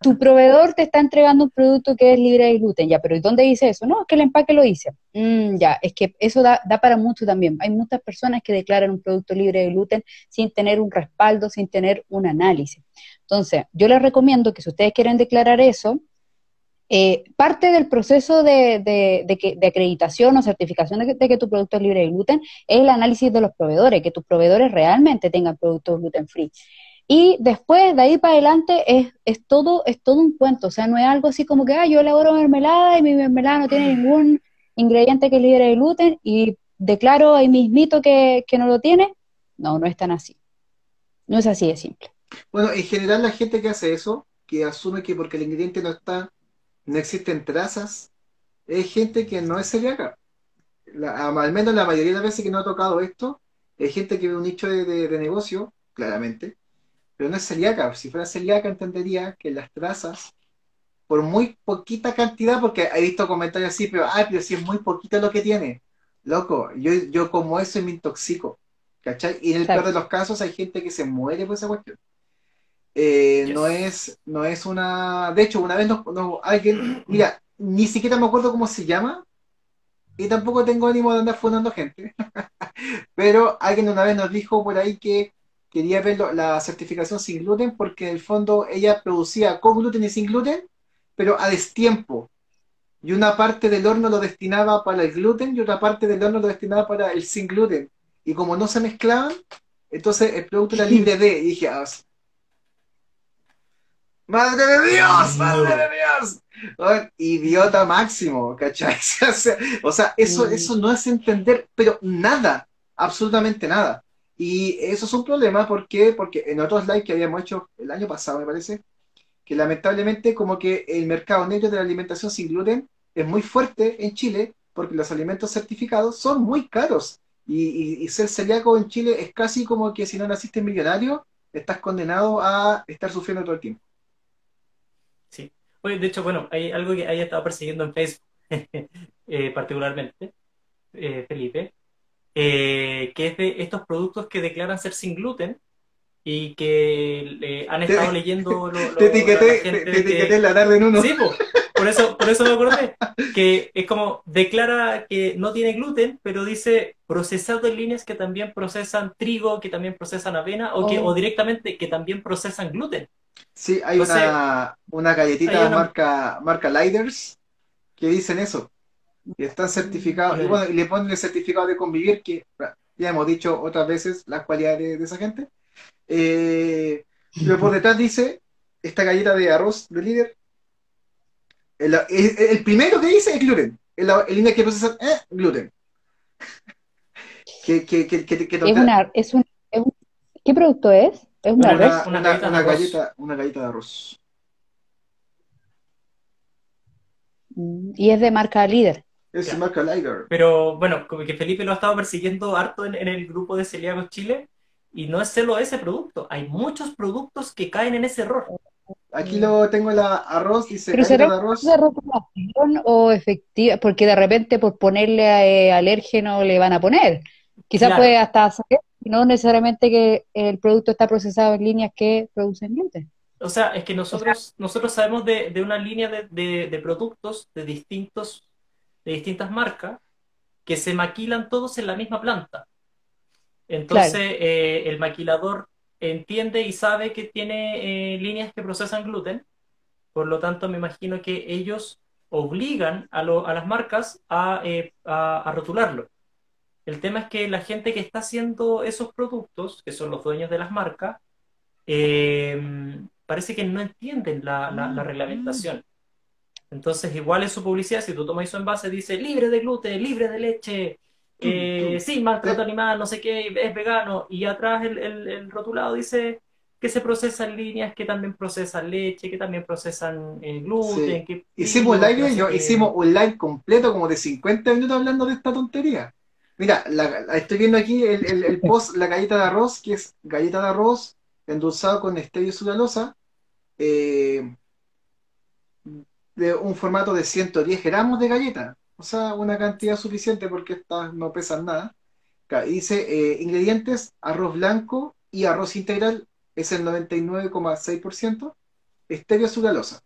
[SPEAKER 3] tu proveedor te está entregando un producto que es libre de gluten, ya, pero ¿y dónde dice eso? No, es que el empaque lo dice. Mm, ya, es que eso da, da para mucho también. Hay muchas personas que declaran un producto libre de gluten sin tener un respaldo, sin tener un análisis. Entonces, yo les recomiendo que si ustedes quieren declarar eso, eh, parte del proceso de, acreditación o certificación de que, tu producto es libre de gluten es el análisis de los proveedores, que tus proveedores realmente tengan productos gluten free. Y después, de ahí para adelante, es, todo, es todo un cuento. O sea, no es algo así como que, ah, yo elaboro mermelada y mi mermelada no tiene ningún ingrediente que es libre de gluten y declaro ahí mismito que, que no lo tiene. No, no es tan así. No es así de simple.
[SPEAKER 1] Bueno, en general la gente que hace eso, que asume que porque el ingrediente no está no existen trazas, es gente que no es celíaca. al menos la mayoría de las veces que no ha tocado esto, es gente que ve un nicho de, negocio, claramente, pero no es celíaca. Si fuera celíaca entendería que las trazas, por muy poquita cantidad, porque he visto comentarios así, pero, ay, pero si es muy poquito lo que tiene, loco, yo, yo como eso me intoxico, ¿cachai? Y en el peor de los casos hay gente que se muere por esa cuestión. Eh, no, es, no es una. De hecho, una vez alguien. Mira, ni siquiera me acuerdo cómo se llama. Y tampoco tengo ánimo de andar fundando gente. Pero alguien una vez nos dijo por ahí que quería ver la certificación sin gluten porque en el fondo ella producía con gluten y sin gluten, pero a destiempo. Y una parte del horno lo destinaba para el gluten y otra parte del horno lo destinaba para el sin gluten. Y como no se mezclaban, entonces el producto era libre de. Y dije, ah, ¡Madre de Dios! ¡Madre de Dios! idiota máximo, ¿cachai? O sea, eso, mm. eso no es entender, pero nada, absolutamente nada. Y eso es un problema, ¿por qué? Porque en otros lives que habíamos hecho el año pasado, me parece, que lamentablemente como que el mercado negro de la alimentación sin gluten es muy fuerte en Chile porque los alimentos certificados son muy caros. Y, ser celíaco en Chile es casi como que si no naciste millonario, estás condenado a estar sufriendo todo el tiempo.
[SPEAKER 2] Sí. De hecho, bueno, hay algo que haya estado persiguiendo en Facebook, eh, particularmente, eh, Felipe, eh, que es de estos productos que declaran ser sin gluten y que han estado leyendo lo,
[SPEAKER 1] te etiqueté, te, etiqueté la tarde en uno.
[SPEAKER 2] Sí, por eso, por eso me acordé, que es como declara que no tiene gluten, pero dice procesado en líneas que también procesan trigo, que también procesan avena, o, que, o oh. directamente que también procesan gluten.
[SPEAKER 1] Sí, hay una, una galletita marca, marca Liders que dicen eso. Y están certificados, y, bueno, y le ponen el certificado de convivir, que ya hemos dicho otras veces las cualidades de esa gente. Eh, pero por detrás dice esta galleta de arroz de líder el, primero que dice es gluten. El, línea que procesa es gluten.
[SPEAKER 3] ¿Qué, es un, ¿Qué producto es? ¿Es una,
[SPEAKER 1] una, galleta, una galleta de arroz.
[SPEAKER 3] Mm, y es de marca líder.
[SPEAKER 1] Es de marca líder.
[SPEAKER 2] Pero bueno, como que Felipe lo ha estado persiguiendo harto en, el grupo de Celíacos Chile y no es solo ese producto, hay muchos productos que caen en ese error.
[SPEAKER 1] Aquí lo tengo la arroz, dice
[SPEAKER 3] Pero será de arroz. de o efectiva, porque de repente por ponerle eh, alérgeno le van a poner. Quizás puede hasta saber, no necesariamente que el producto está procesado en líneas que producen gluten.
[SPEAKER 2] O sea, es que nosotros, nosotros sabemos de, una línea de, productos de distintos, de distintas marcas, que se maquilan todos en la misma planta. Entonces, eh, el maquilador entiende y sabe que tiene eh, líneas que procesan gluten, por lo tanto me imagino que ellos obligan a, las marcas eh, a, rotularlo. El tema es que la gente que está haciendo esos productos, que son los dueños de las marcas, parece que no entienden la, la, reglamentación. Entonces, igual en su publicidad, si tú tomas su envase, dice libre de gluten, libre de leche, eh, sí, maltrato animal, no sé qué, es vegano, y atrás el, el, rotulado dice que se procesan líneas, que también procesan leche, que también procesan eh, gluten. Que,
[SPEAKER 1] hicimos, live, yo, hicimos un live completo como de 50 minutos hablando de esta tontería. Mira, estoy viendo aquí el, el, post, la galleta de arroz, que es galleta de arroz endulzado con stevia sucralosa, eh, de un formato de 110 gramos de galleta o sea, una cantidad suficiente porque estas no pesan nada. dice eh, ingredientes, arroz blanco y arroz integral es el 99,6%, estéreo sucralosa.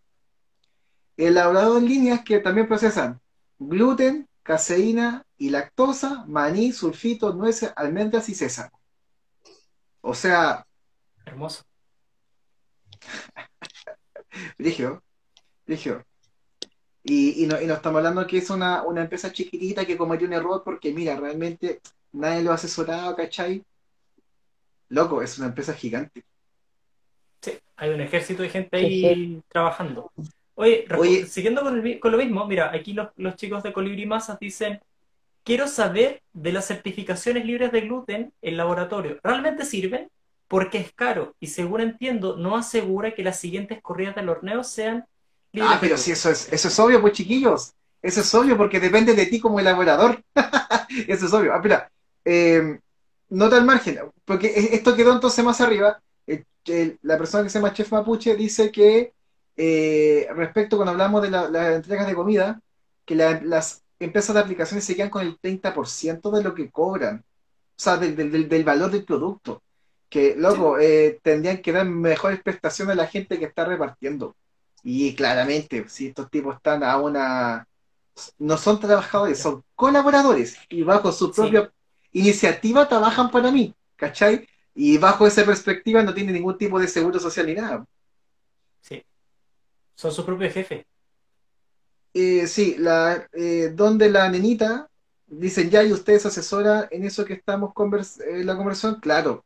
[SPEAKER 1] Elaborado en líneas que también procesan gluten, caseína y lactosa, maní, sulfito, nueces, almendras y sésamo. O sea...
[SPEAKER 2] Hermoso.
[SPEAKER 1] Rigio, Rigio. Y, no, estamos hablando que es una, empresa chiquitita que cometió un error porque, mira, realmente nadie lo ha asesorado, ¿cachai? Loco, es una empresa gigante.
[SPEAKER 2] Sí, hay un ejército de gente ahí trabajando. Oye, siguiendo con, lo mismo, mira, aquí los, chicos de Colibri Masas dicen, quiero saber de las certificaciones libres de gluten en laboratorio. ¿Realmente sirven? Porque es caro y según entiendo no asegura que las siguientes corridas del horneo sean
[SPEAKER 1] Ah, pero si eso es, eso es obvio, pues chiquillos. Eso es obvio porque depende de ti como elaborador. eso es obvio. Ah, espera, eh, nota al margen, porque esto quedó entonces más arriba. la persona que se llama Chef Mapuche dice que eh, respecto cuando hablamos de las entregas de comida, que las empresas de aplicaciones se quedan con el 30% de lo que cobran, o sea, del, valor del producto. Que, luego eh, tendrían que dar mejores prestaciones a la gente que está repartiendo. Y claramente, si estos tipos están a una... No son trabajadores, son colaboradores y bajo su propia iniciativa trabajan para mí, ¿cachai? Y bajo esa perspectiva no tienen ningún tipo de seguro social ni nada.
[SPEAKER 2] Sí. Son su propio jefe.
[SPEAKER 1] Eh, sí, la, eh, donde la nenita dicen ya y ustedes asesora en eso que estamos en la conversación, claro,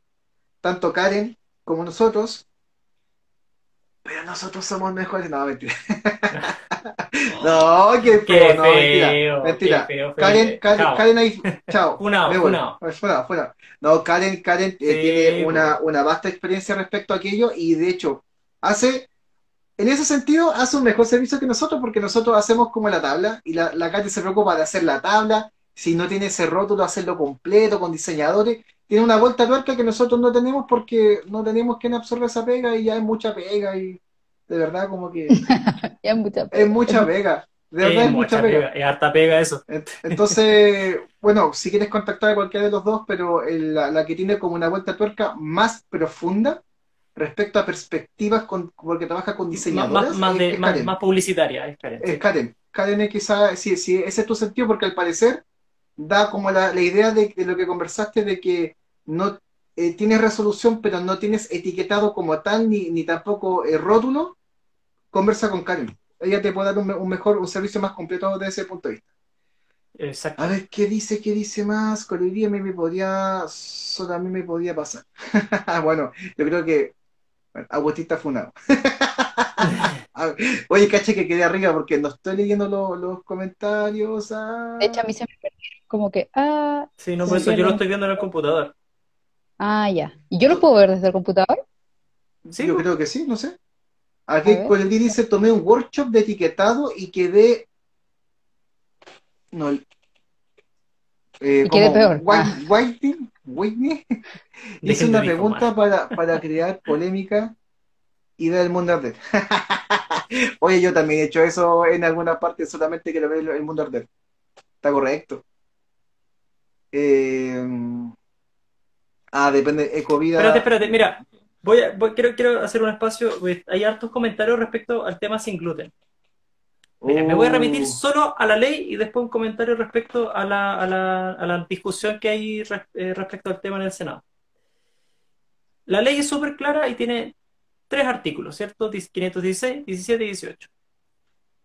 [SPEAKER 1] tanto Karen como nosotros pero nosotros somos mejores. No, mentira. no, qué feo, no, mentira. Mentira. Karen, Karen, Karen ahí, chao.
[SPEAKER 2] Funao,
[SPEAKER 1] fuera, No, Karen, Karen eh, tiene una, una vasta experiencia respecto a aquello y de hecho hace en ese sentido hace un mejor servicio que nosotros porque nosotros hacemos como la tabla y la, la Katy se preocupa de hacer la tabla, si no tiene ese rótulo, hacerlo completo con diseñadores. Tiene una vuelta tuerca que nosotros no tenemos porque no tenemos quien absorbe esa pega y ya es mucha pega y de verdad como que
[SPEAKER 3] Ya es mucha
[SPEAKER 1] es mucha pega. De verdad
[SPEAKER 2] Es
[SPEAKER 1] es mucha pega.
[SPEAKER 2] pega, es harta pega eso.
[SPEAKER 1] Ent- Entonces, bueno, si quieres contactar a cualquiera de los dos, pero el- la, la que tiene como una vuelta tuerca más profunda respecto a perspectivas, con, porque trabaja con
[SPEAKER 2] Más,
[SPEAKER 1] diseñadoras,
[SPEAKER 2] más, más de-
[SPEAKER 1] es
[SPEAKER 2] más,
[SPEAKER 1] Karen.
[SPEAKER 2] más publicitaria, es Karen, sí.
[SPEAKER 1] Es Karen. Karen es quizá, sí, sí, ese es tu sentido, porque al parecer da como la, la idea de, de lo que conversaste, de que no eh, tienes resolución, pero no tienes etiquetado como tal, ni, ni tampoco eh, rótulo. Conversa con Karen. Ella te puede dar un, me- un mejor, un servicio más completo desde ese punto de vista.
[SPEAKER 2] Exacto.
[SPEAKER 1] A ver, ¿qué dice? ¿Qué dice más? Con el día me, me podía, solo a mí me podía pasar. bueno, yo creo que bueno, Agustita funado. Oye, caché que quedé arriba porque no estoy leyendo lo- los comentarios. ah.
[SPEAKER 3] De hecho, a mí se me perdieron como que, ah,
[SPEAKER 2] Sí, no, por eso yo lo estoy viendo en el computador.
[SPEAKER 3] ah, ya. ¿Y yo lo puedo ver desde el computador?
[SPEAKER 2] Sí,
[SPEAKER 1] yo
[SPEAKER 2] pues.
[SPEAKER 1] creo que sí, no sé. Aquí
[SPEAKER 3] A ver.
[SPEAKER 1] con el día dice, tomé un workshop de etiquetado y quedé... No, el- eh,
[SPEAKER 3] Y quedé
[SPEAKER 1] como
[SPEAKER 3] peor.
[SPEAKER 1] White-
[SPEAKER 3] Ah.
[SPEAKER 1] Whiting, Whitney, hice una pregunta para, para crear polémica y dar el mundo arder. Oye, yo también he hecho eso en alguna parte, solamente quiero ver el, el mundo arder. Está correcto. Eh, ah, depende, Ecovida.
[SPEAKER 2] Espérate, espérate, mira, voy a, voy- quiero, quiero hacer un espacio, pues, hay hartos comentarios respecto al tema sin gluten. Mira, me voy a remitir
[SPEAKER 1] Oh.
[SPEAKER 2] solo a la ley y después un comentario respecto a la, a la, a la discusión que hay res- eh, respecto al tema en el Senado. La ley es súper clara y tiene tres artículos, ¿cierto? 516, 17 y 18.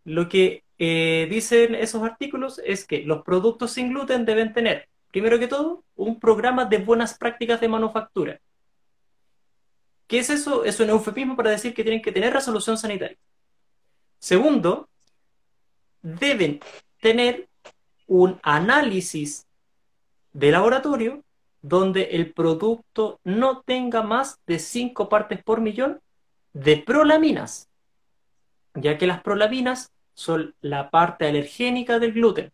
[SPEAKER 2] Lo que eh, dicen esos artículos es que los productos sin gluten deben tener, primero que todo, un programa de buenas prácticas de manufactura. ¿Qué es eso? Es un eufemismo para decir que tienen que tener resolución sanitaria. Segundo, deben tener un análisis de laboratorio donde el producto no tenga más de 5 partes por millón de prolaminas, ya que las prolaminas son la parte alergénica del gluten.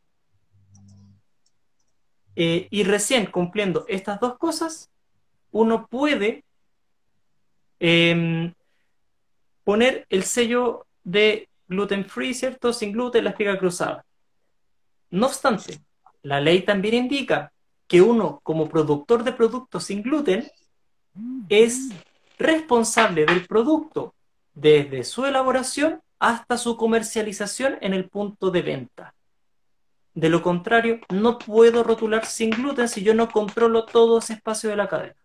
[SPEAKER 2] Eh, y recién cumpliendo estas dos cosas, uno puede em, poner el sello de gluten free, ¿cierto? Sin gluten, la espiga cruzada. No obstante, la ley también indica que uno, como productor de productos sin gluten, es responsable del producto desde su elaboración hasta su comercialización en el punto de venta. De lo contrario, no puedo rotular sin gluten si yo no controlo todo ese espacio de la cadena.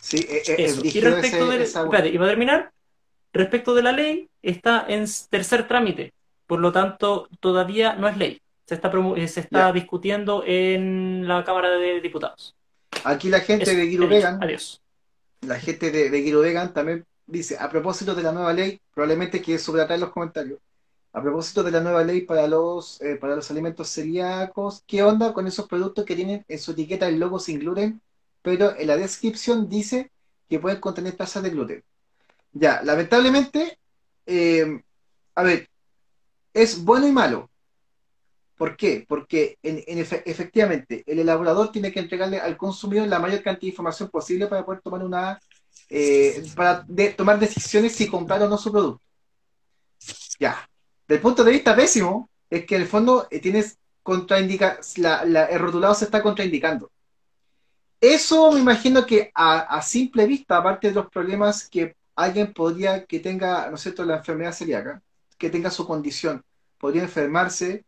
[SPEAKER 1] Sí, eh, eh, es
[SPEAKER 2] Eso. Y
[SPEAKER 1] brígido
[SPEAKER 2] respecto
[SPEAKER 1] ese-
[SPEAKER 2] de,
[SPEAKER 1] esa-
[SPEAKER 2] espérate, y para terminar, respecto de la ley, está en tercer trámite, por lo tanto, todavía no es ley. Se está, eh, se está discutiendo en la Cámara de Diputados.
[SPEAKER 1] Aquí la gente
[SPEAKER 2] Eso,
[SPEAKER 1] de Guido. Vegan,
[SPEAKER 2] Adiós.
[SPEAKER 1] la gente de, de Guido Vegan también dice, a propósito de la nueva ley, probablemente que subratar en los comentarios, a propósito de la nueva ley para los, eh, para los alimentos celíacos, ¿qué onda con esos productos que tienen en su etiqueta el logo sin gluten, pero en la descripción dice que pueden contener trazas de gluten? Ya, lamentablemente, eh, a ver, es bueno y malo. ¿Por qué? Porque en- en efe- efectivamente el elaborador tiene que entregarle al consumidor la mayor cantidad de información posible para poder tomar una eh, para tomar decisiones si comprar o no su producto. Ya. Del punto de vista pésimo, es que en el fondo eh, tienes contraindica, el rotulado se está contraindicando. Eso me imagino que a, simple vista, aparte de los problemas que alguien podría que tenga, ¿no es cierto?, la enfermedad celíaca, que tenga su condición, podría enfermarse,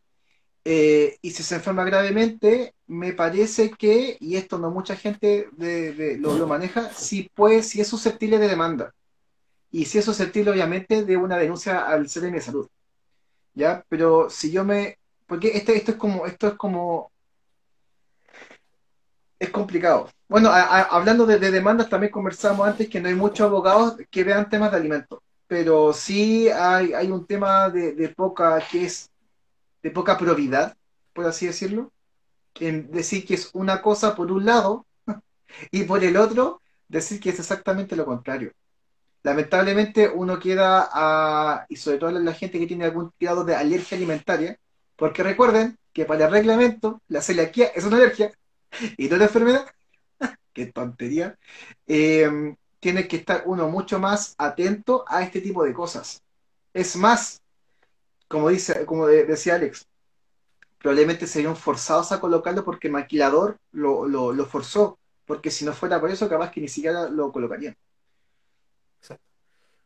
[SPEAKER 1] eh, y si se enferma gravemente, me parece que, y esto no mucha gente lo, lo maneja, si, puede, si es susceptible de demanda. Y si es susceptible, obviamente, de una denuncia al CDM de salud. ¿Ya? Pero si yo me. Porque este, esto es como. Esto es como. Es complicado. Bueno, hablando de, de demandas, también conversamos antes que no hay muchos abogados que vean temas de alimentos. Pero sí hay, hay un tema de, de poca. que es de poca probidad, por así decirlo, en decir que es una cosa por un lado y por el otro decir que es exactamente lo contrario. Lamentablemente uno queda, a, y sobre todo la gente que tiene algún grado de alergia alimentaria, porque recuerden que para el reglamento la celiaquía es una alergia y no una enfermedad, qué tontería, eh, tiene que estar uno mucho más atento a este tipo de cosas. Es más, como, dice, como decía Alex, probablemente serían forzados a colocarlo porque el maquilador lo, lo forzó, porque si no fuera por eso, capaz que ni siquiera lo colocarían.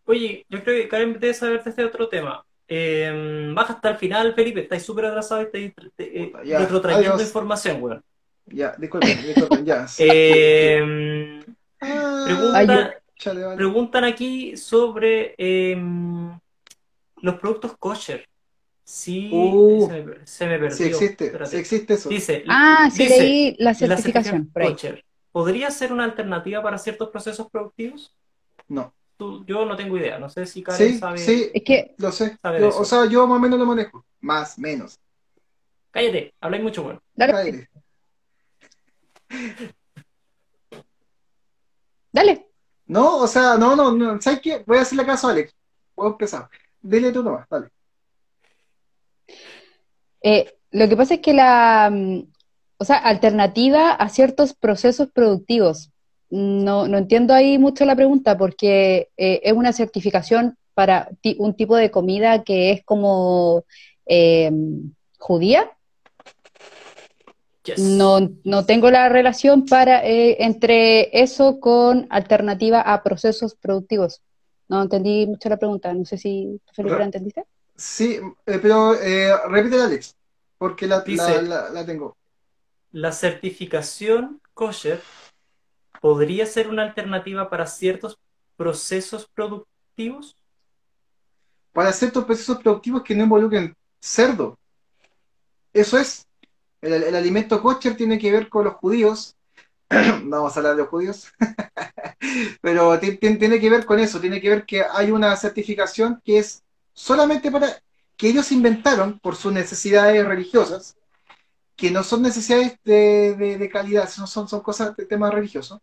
[SPEAKER 2] Oye, yo creo que Karen debe saber de este otro tema. Eh, baja hasta el final, Felipe, estáis súper atrasado y estáis eh, retrotrayendo información, weón.
[SPEAKER 1] Ya, disculpen, disculpen, ya.
[SPEAKER 2] Eh, preguntan aquí sobre em, los productos kosher. Sí,
[SPEAKER 1] uh,
[SPEAKER 2] se, me, perdió.
[SPEAKER 1] Sí existe, sí existe eso.
[SPEAKER 2] Dice,
[SPEAKER 3] ah, sí leí la certificación.
[SPEAKER 2] kosher. ¿Podría ser una alternativa para ciertos procesos productivos?
[SPEAKER 1] No
[SPEAKER 2] yo no tengo idea, no sé si Karen sabe.
[SPEAKER 1] Sí, es que lo sé. o sea, yo más o menos lo manejo. Más, menos.
[SPEAKER 2] Cállate, habláis mucho, bueno.
[SPEAKER 3] Dale.
[SPEAKER 1] Cállate.
[SPEAKER 3] Dale.
[SPEAKER 1] No, o sea, no, no, no. ¿Sabes qué? Voy a hacerle caso a Alex. Voy a empezar. Dile tú nomás, dale.
[SPEAKER 3] Eh, lo que pasa es que la, mm, o sea, alternativa a ciertos procesos productivos, no, no entiendo ahí mucho la pregunta porque eh, es una certificación para un tipo de comida que es como eh, judía. No, no, tengo la relación para, eh, entre eso con alternativa a procesos productivos. No entendí mucho la pregunta. No sé si Felipe la entendiste.
[SPEAKER 1] Sí, pero repite Alex, porque la, la, la tengo.
[SPEAKER 2] La certificación kosher ¿podría ser una alternativa para ciertos procesos productivos?
[SPEAKER 1] Para ciertos procesos productivos que no involucren cerdo. Eso es. El, alimento kosher tiene que ver con los judíos. Vamos a hablar de los judíos. Pero tiene que ver con eso. Tiene que ver que hay una certificación que es solamente para que ellos inventaron por sus necesidades religiosas, que no son necesidades de, calidad, son, son, son cosas de temas religiosos,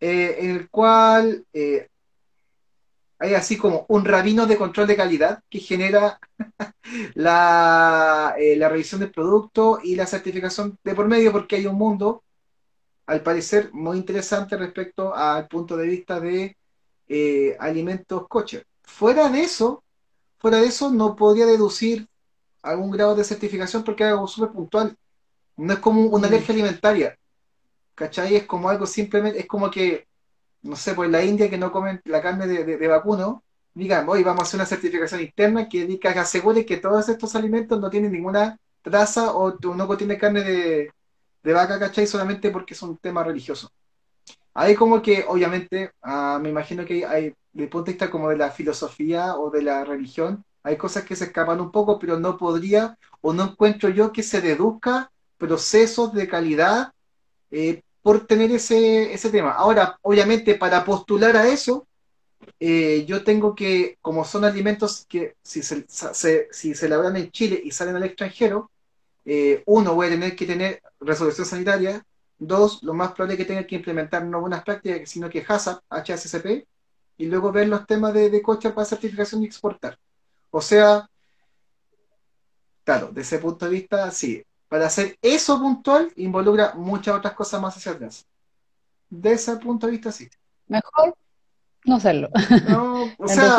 [SPEAKER 1] eh, en el cual eh, hay así como un rabino de control de calidad que genera la, eh, la, revisión del producto y la certificación de por medio, porque hay un mundo, al parecer, muy interesante respecto al punto de vista de alimentos coche. Fuera de eso, fuera de eso, no podría deducir algún grado de certificación porque es algo súper puntual. No es como una mm. alergia alimentaria. ¿Cachai? Es como algo simplemente, es como que, no sé, pues la India que no comen la carne de, vacuno, digan, hoy vamos a hacer una certificación interna que que asegure que todos estos alimentos no tienen ninguna traza o no contiene carne de, vaca, ¿cachai? Solamente porque es un tema religioso. Hay como que, obviamente, ah, me imagino que hay, desde el punto de vista como de la filosofía o de la religión, hay cosas que se escapan un poco, pero no podría o no encuentro yo que se deduzca procesos de calidad eh, por tener ese, ese tema. Ahora, obviamente, para postular a eso, eh, yo tengo que, como son alimentos que si se, si se elaboran en Chile y salen al extranjero, eh, uno, voy a tener que tener resolución sanitaria, dos, lo más probable es que tenga que implementar no buenas prácticas, sino que HACCP, HACCP, y luego ver los temas de, de para certificación y exportar. O sea, claro, desde ese punto de vista, sí, para hacer eso puntual involucra muchas otras cosas más hacia atrás. De ese punto de vista, sí.
[SPEAKER 3] Mejor no hacerlo.
[SPEAKER 1] No, o, sea,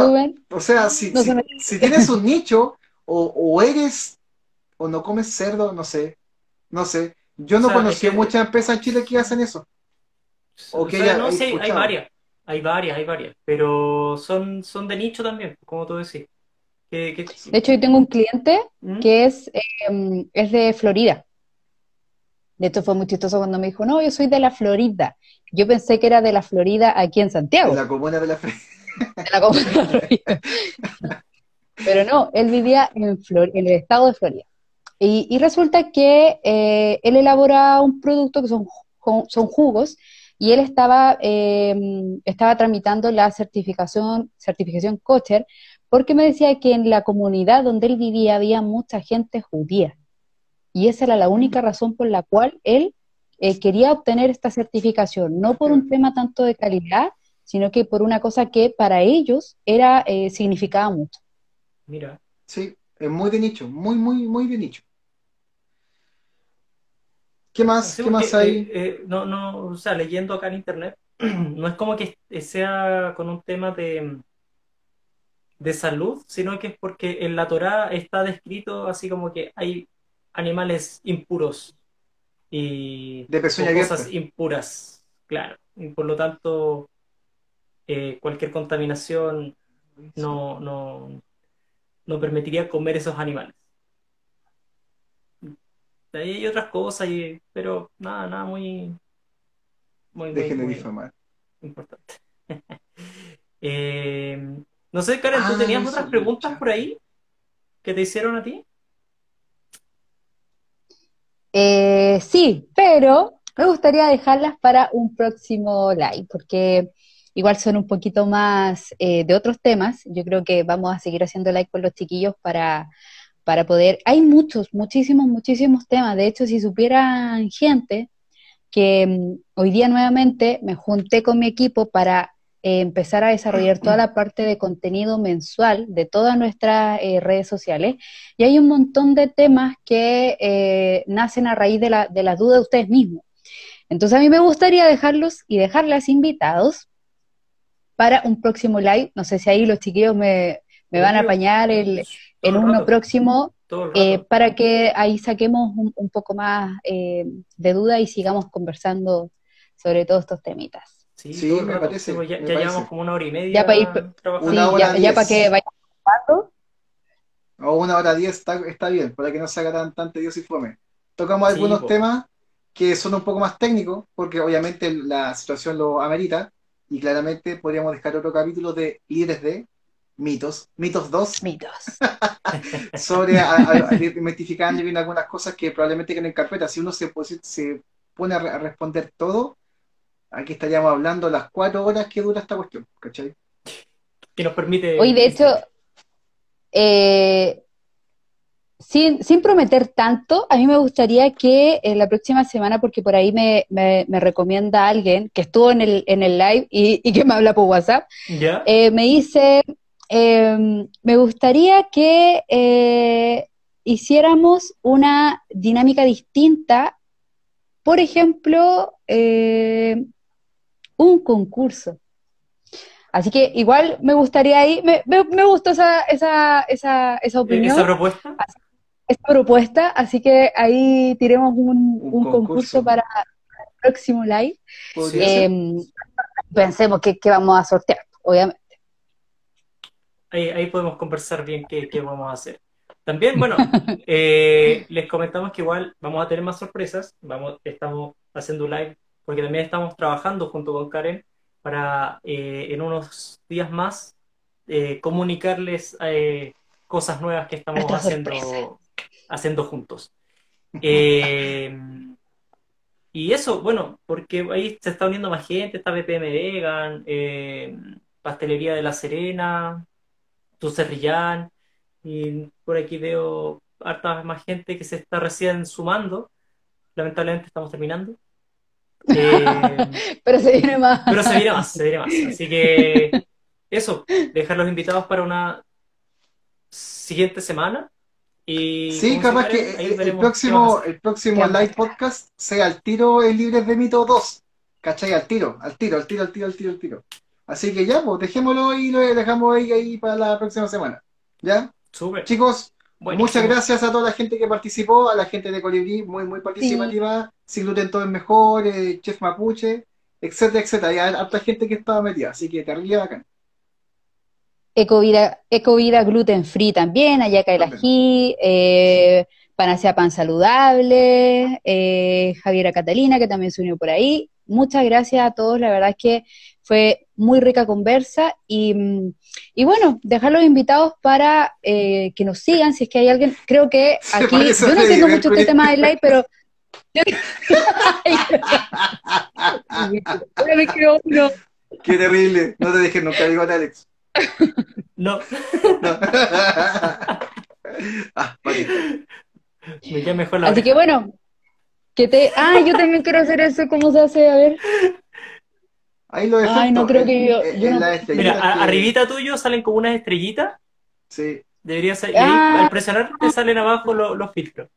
[SPEAKER 1] o sea, si, tienes un nicho o, eres o no comes cerdo, no sé, no sé. Yo no conocí muchas empresas en Chile que hacen eso.
[SPEAKER 2] O, no, sí, hay varias, hay varias, hay varias, pero son, son de nicho también, como tú decís.
[SPEAKER 3] De hecho, yo tengo un cliente ¿Mm? que es, em, es de Florida. De hecho, fue muy chistoso cuando me dijo, no, yo soy de la Florida. Yo pensé que era de la Florida aquí en Santiago.
[SPEAKER 1] De la comuna de la Florida.
[SPEAKER 3] De la comuna de la Florida. Pero no, él vivía en, en el estado de Florida. Y, resulta que eh, él elabora un producto que son, son jugos y él estaba, em, estaba tramitando la certificación, certificación Kosher porque me decía que en la comunidad donde él vivía había mucha gente judía. Y esa era la única razón por la cual él eh, quería obtener esta certificación, no por un tema tanto de calidad, sino que por una cosa que para ellos era eh, significaba mucho.
[SPEAKER 2] Mira.
[SPEAKER 1] Sí, es muy de nicho, muy, muy, muy de nicho. ¿Qué más?
[SPEAKER 2] Sí,
[SPEAKER 1] ¿Qué más hay?
[SPEAKER 2] eh, eh, no, no, o sea, leyendo acá en internet, no es como que sea con un tema de, de salud, sino que es porque en la Torá está descrito así como que hay animales impuros y
[SPEAKER 1] De
[SPEAKER 2] cosas impuras, claro. Y por lo tanto, eh, cualquier contaminación no, no, no permitiría comer esos animales. De ahí hay otras cosas, y- pero nada, nada muy, muy, muy,
[SPEAKER 1] Dejen de difamar.
[SPEAKER 2] importante. Eh, no sé, Karen, ¿tú
[SPEAKER 1] Ah,
[SPEAKER 2] tenías otras preguntas por ahí que te hicieron a ti?
[SPEAKER 3] Eh, sí, pero me gustaría dejarlas para un próximo live, porque igual son un poquito más eh, de otros temas. Yo creo que vamos a seguir haciendo live con los chiquillos para, para poder... Hay muchos, muchísimos, muchísimos temas. De hecho, si supieran gente que mm, hoy día nuevamente me junté con mi equipo para eh, empezar a desarrollar toda la parte de contenido mensual de todas nuestras eh, redes sociales. Y hay un montón de temas que eh, nacen a raíz de, la, de las dudas de ustedes mismos. Entonces a mí me gustaría dejarlos y dejarlas invitados para un próximo live. No sé si ahí los chiquillos me, me van a apañar el- en uno
[SPEAKER 2] rato,
[SPEAKER 3] próximo eh, para que ahí saquemos un, un poco más eh, de duda y sigamos conversando sobre todos estos temitas.
[SPEAKER 2] Sí,
[SPEAKER 1] me
[SPEAKER 2] rato.
[SPEAKER 1] parece,
[SPEAKER 2] pues ya,
[SPEAKER 1] me
[SPEAKER 2] ya
[SPEAKER 1] parece.
[SPEAKER 2] llevamos como una hora y media
[SPEAKER 3] Ya para ir- Sí,
[SPEAKER 1] hora
[SPEAKER 3] ya, ya para que jugando.
[SPEAKER 1] O una hora diez está, está bien, para que no se haga tan, tan tedioso y fome. Tocamos
[SPEAKER 2] Sí,
[SPEAKER 1] algunos
[SPEAKER 2] po.
[SPEAKER 1] temas que son un poco más técnicos, porque obviamente la situación lo amerita, y claramente podríamos dejar otro capítulo de líderes de mitos, mitos 2,
[SPEAKER 3] Mitos.
[SPEAKER 1] sobre a- a- identificando bien algunas cosas que probablemente queden en carpeta. Si uno se, pos- se pone a, re- a responder todo, aquí estaríamos hablando las cuatro horas que dura esta cuestión, ¿cachai?
[SPEAKER 2] Que nos permite.
[SPEAKER 3] Hoy, de hecho, eh, sin, sin prometer tanto, a mí me gustaría que en la próxima semana, porque por ahí me, me- me recomienda alguien que estuvo en el, en el live y, y que me habla por WhatsApp,
[SPEAKER 2] ¿Ya?
[SPEAKER 3] eh, me dice, eh, me gustaría que eh, hiciéramos una dinámica distinta, por ejemplo, eh, un concurso. Así que igual me gustaría ahí, me, me- me gustó esa, esa, esa, esa opinión,
[SPEAKER 2] ¿Esa propuesta?
[SPEAKER 3] esa propuesta, así que ahí tiremos un,
[SPEAKER 1] Un
[SPEAKER 3] un concurso
[SPEAKER 1] concurso.
[SPEAKER 3] para el próximo live. Eh, pensemos qué qué vamos a sortear, obviamente.
[SPEAKER 2] Ahí, ahí podemos conversar bien qué, qué vamos a hacer. También, bueno, eh, les comentamos que igual vamos a tener más sorpresas. Vamos, estamos haciendo un live porque también estamos trabajando junto con Karen para eh, en unos días más eh, comunicarles eh, cosas nuevas que estamos haciendo,
[SPEAKER 3] sorpresa.
[SPEAKER 2] haciendo juntos. Y eso, bueno, porque ahí se está uniendo más gente, está BPM Vegan, Pastelería de la Serena, Tu Cerrillán, y por aquí veo harta más gente que se está recién sumando. Lamentablemente estamos terminando. Eh,
[SPEAKER 3] Pero se viene más.
[SPEAKER 2] pero se viene más, se viene más. Así que eso, dejar los invitados para una siguiente semana. Y
[SPEAKER 1] Sí, capaz que
[SPEAKER 2] ahí
[SPEAKER 1] el, próximo, el próximo
[SPEAKER 3] ¿Qué vamos a
[SPEAKER 1] live podcast sea al tiro el Libres de Mito 2. ¿Cachai? Al tiro, al tiro, al tiro, al tiro, al tiro, al tiro. Así que ya, pues dejémoslo y lo dejamos ahí, ahí para la próxima semana. ¿Ya?
[SPEAKER 2] Súper.
[SPEAKER 1] Chicos,
[SPEAKER 2] Buenísimo.
[SPEAKER 1] muchas gracias a toda la gente que participó, a la gente de Colibrí, muy, muy participativa. Sin gluten todo es mejor, eh, Chef Mapuche, etcétera, etcétera. Hay harta gente que estaba metida, así que terrible bacán.
[SPEAKER 3] Ecovida, Ecovida gluten free también, Ayaca el ají, eh, Panacea Pan Saludable, eh, Javiera Catalina, que también se unió por ahí. Muchas gracias a todos, la verdad es que fue muy rica conversa y, mm, y bueno, dejar los invitados para eh, que nos sigan, si es que hay alguien, creo que aquí, yo no entiendo mucho este tema del live, pero... Ahora me quedo uno.
[SPEAKER 1] Qué terrible. No te dejes nunca, digo Alex.
[SPEAKER 2] No,
[SPEAKER 1] No. ah, vale.
[SPEAKER 2] me queda mejor la
[SPEAKER 3] Así que bueno, que te... Ah, yo también quiero hacer eso, ¿cómo se hace? A ver.
[SPEAKER 1] Ahí lo efectos.
[SPEAKER 3] Ay, no creo que yo-
[SPEAKER 1] en-
[SPEAKER 3] yo
[SPEAKER 1] en
[SPEAKER 3] no-
[SPEAKER 1] las estrellitas
[SPEAKER 2] Mira,
[SPEAKER 1] que-
[SPEAKER 2] arribita tuyo salen como unas estrellitas.
[SPEAKER 1] Sí,
[SPEAKER 2] Debería ser. Y ahí,
[SPEAKER 3] Ah.
[SPEAKER 2] al presionar, te salen abajo los, los filtros.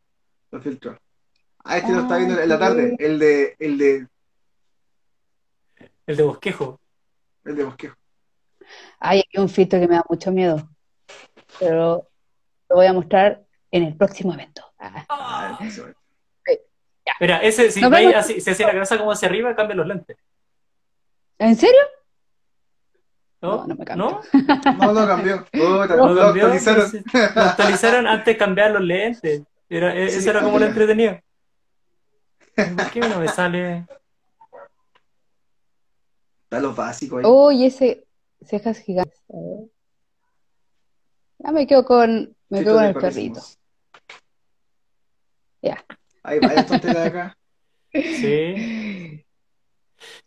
[SPEAKER 1] los filtros. Ah, este lo está viendo en la tarde. El de, el de,
[SPEAKER 2] El de bosquejo.
[SPEAKER 1] el de bosquejo.
[SPEAKER 3] Hay aquí un filtro que me da mucho miedo, pero lo voy a mostrar en el próximo evento. Ah,
[SPEAKER 1] Ah.
[SPEAKER 2] Mira, ese, si
[SPEAKER 3] vemos.
[SPEAKER 2] así, si hace la cabeza como hacia arriba, cambia los lentes.
[SPEAKER 3] ¿En serio?
[SPEAKER 2] ¿No?
[SPEAKER 3] No, no me cambia.
[SPEAKER 2] ¿No?
[SPEAKER 1] No, no cambió. Puta,
[SPEAKER 2] ¿No
[SPEAKER 1] lo
[SPEAKER 2] cambió?
[SPEAKER 1] actualizaron.
[SPEAKER 2] Lo actualizaron antes de cambiar los lentes. Era, e-
[SPEAKER 1] Sí,
[SPEAKER 2] eso era como lo entretenido. ¿Por qué no me sale?
[SPEAKER 1] Está lo básico ahí.
[SPEAKER 3] Oh, y ese cejas gigantes. A ver. Ya me quedo con, me
[SPEAKER 1] Sí,
[SPEAKER 3] quedo con el perrito. Ya.
[SPEAKER 1] Ahí va, de acá.
[SPEAKER 2] Sí.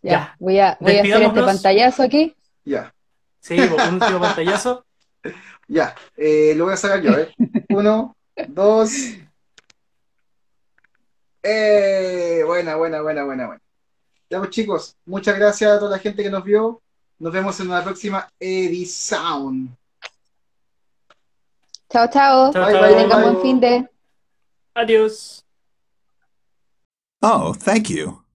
[SPEAKER 3] Ya,
[SPEAKER 2] Ya.
[SPEAKER 3] voy a, voy a hacer este pantallazo aquí.
[SPEAKER 1] Ya,
[SPEAKER 2] Sí, un último pantallazo.
[SPEAKER 1] ya. Eh, lo voy a sacar yo, ¿eh? Uno, dos. Eh, buena, buena, buena, buena, buena. Ya pues chicos, muchas gracias a toda la gente que nos vio. Nos vemos en una próxima edición.
[SPEAKER 3] Chao, chao.
[SPEAKER 2] Chao,
[SPEAKER 1] Bye,
[SPEAKER 2] chao.
[SPEAKER 1] bye,
[SPEAKER 3] Que tengan
[SPEAKER 1] bye.
[SPEAKER 3] buen fin de.
[SPEAKER 2] Adiós.
[SPEAKER 4] Oh, thank you.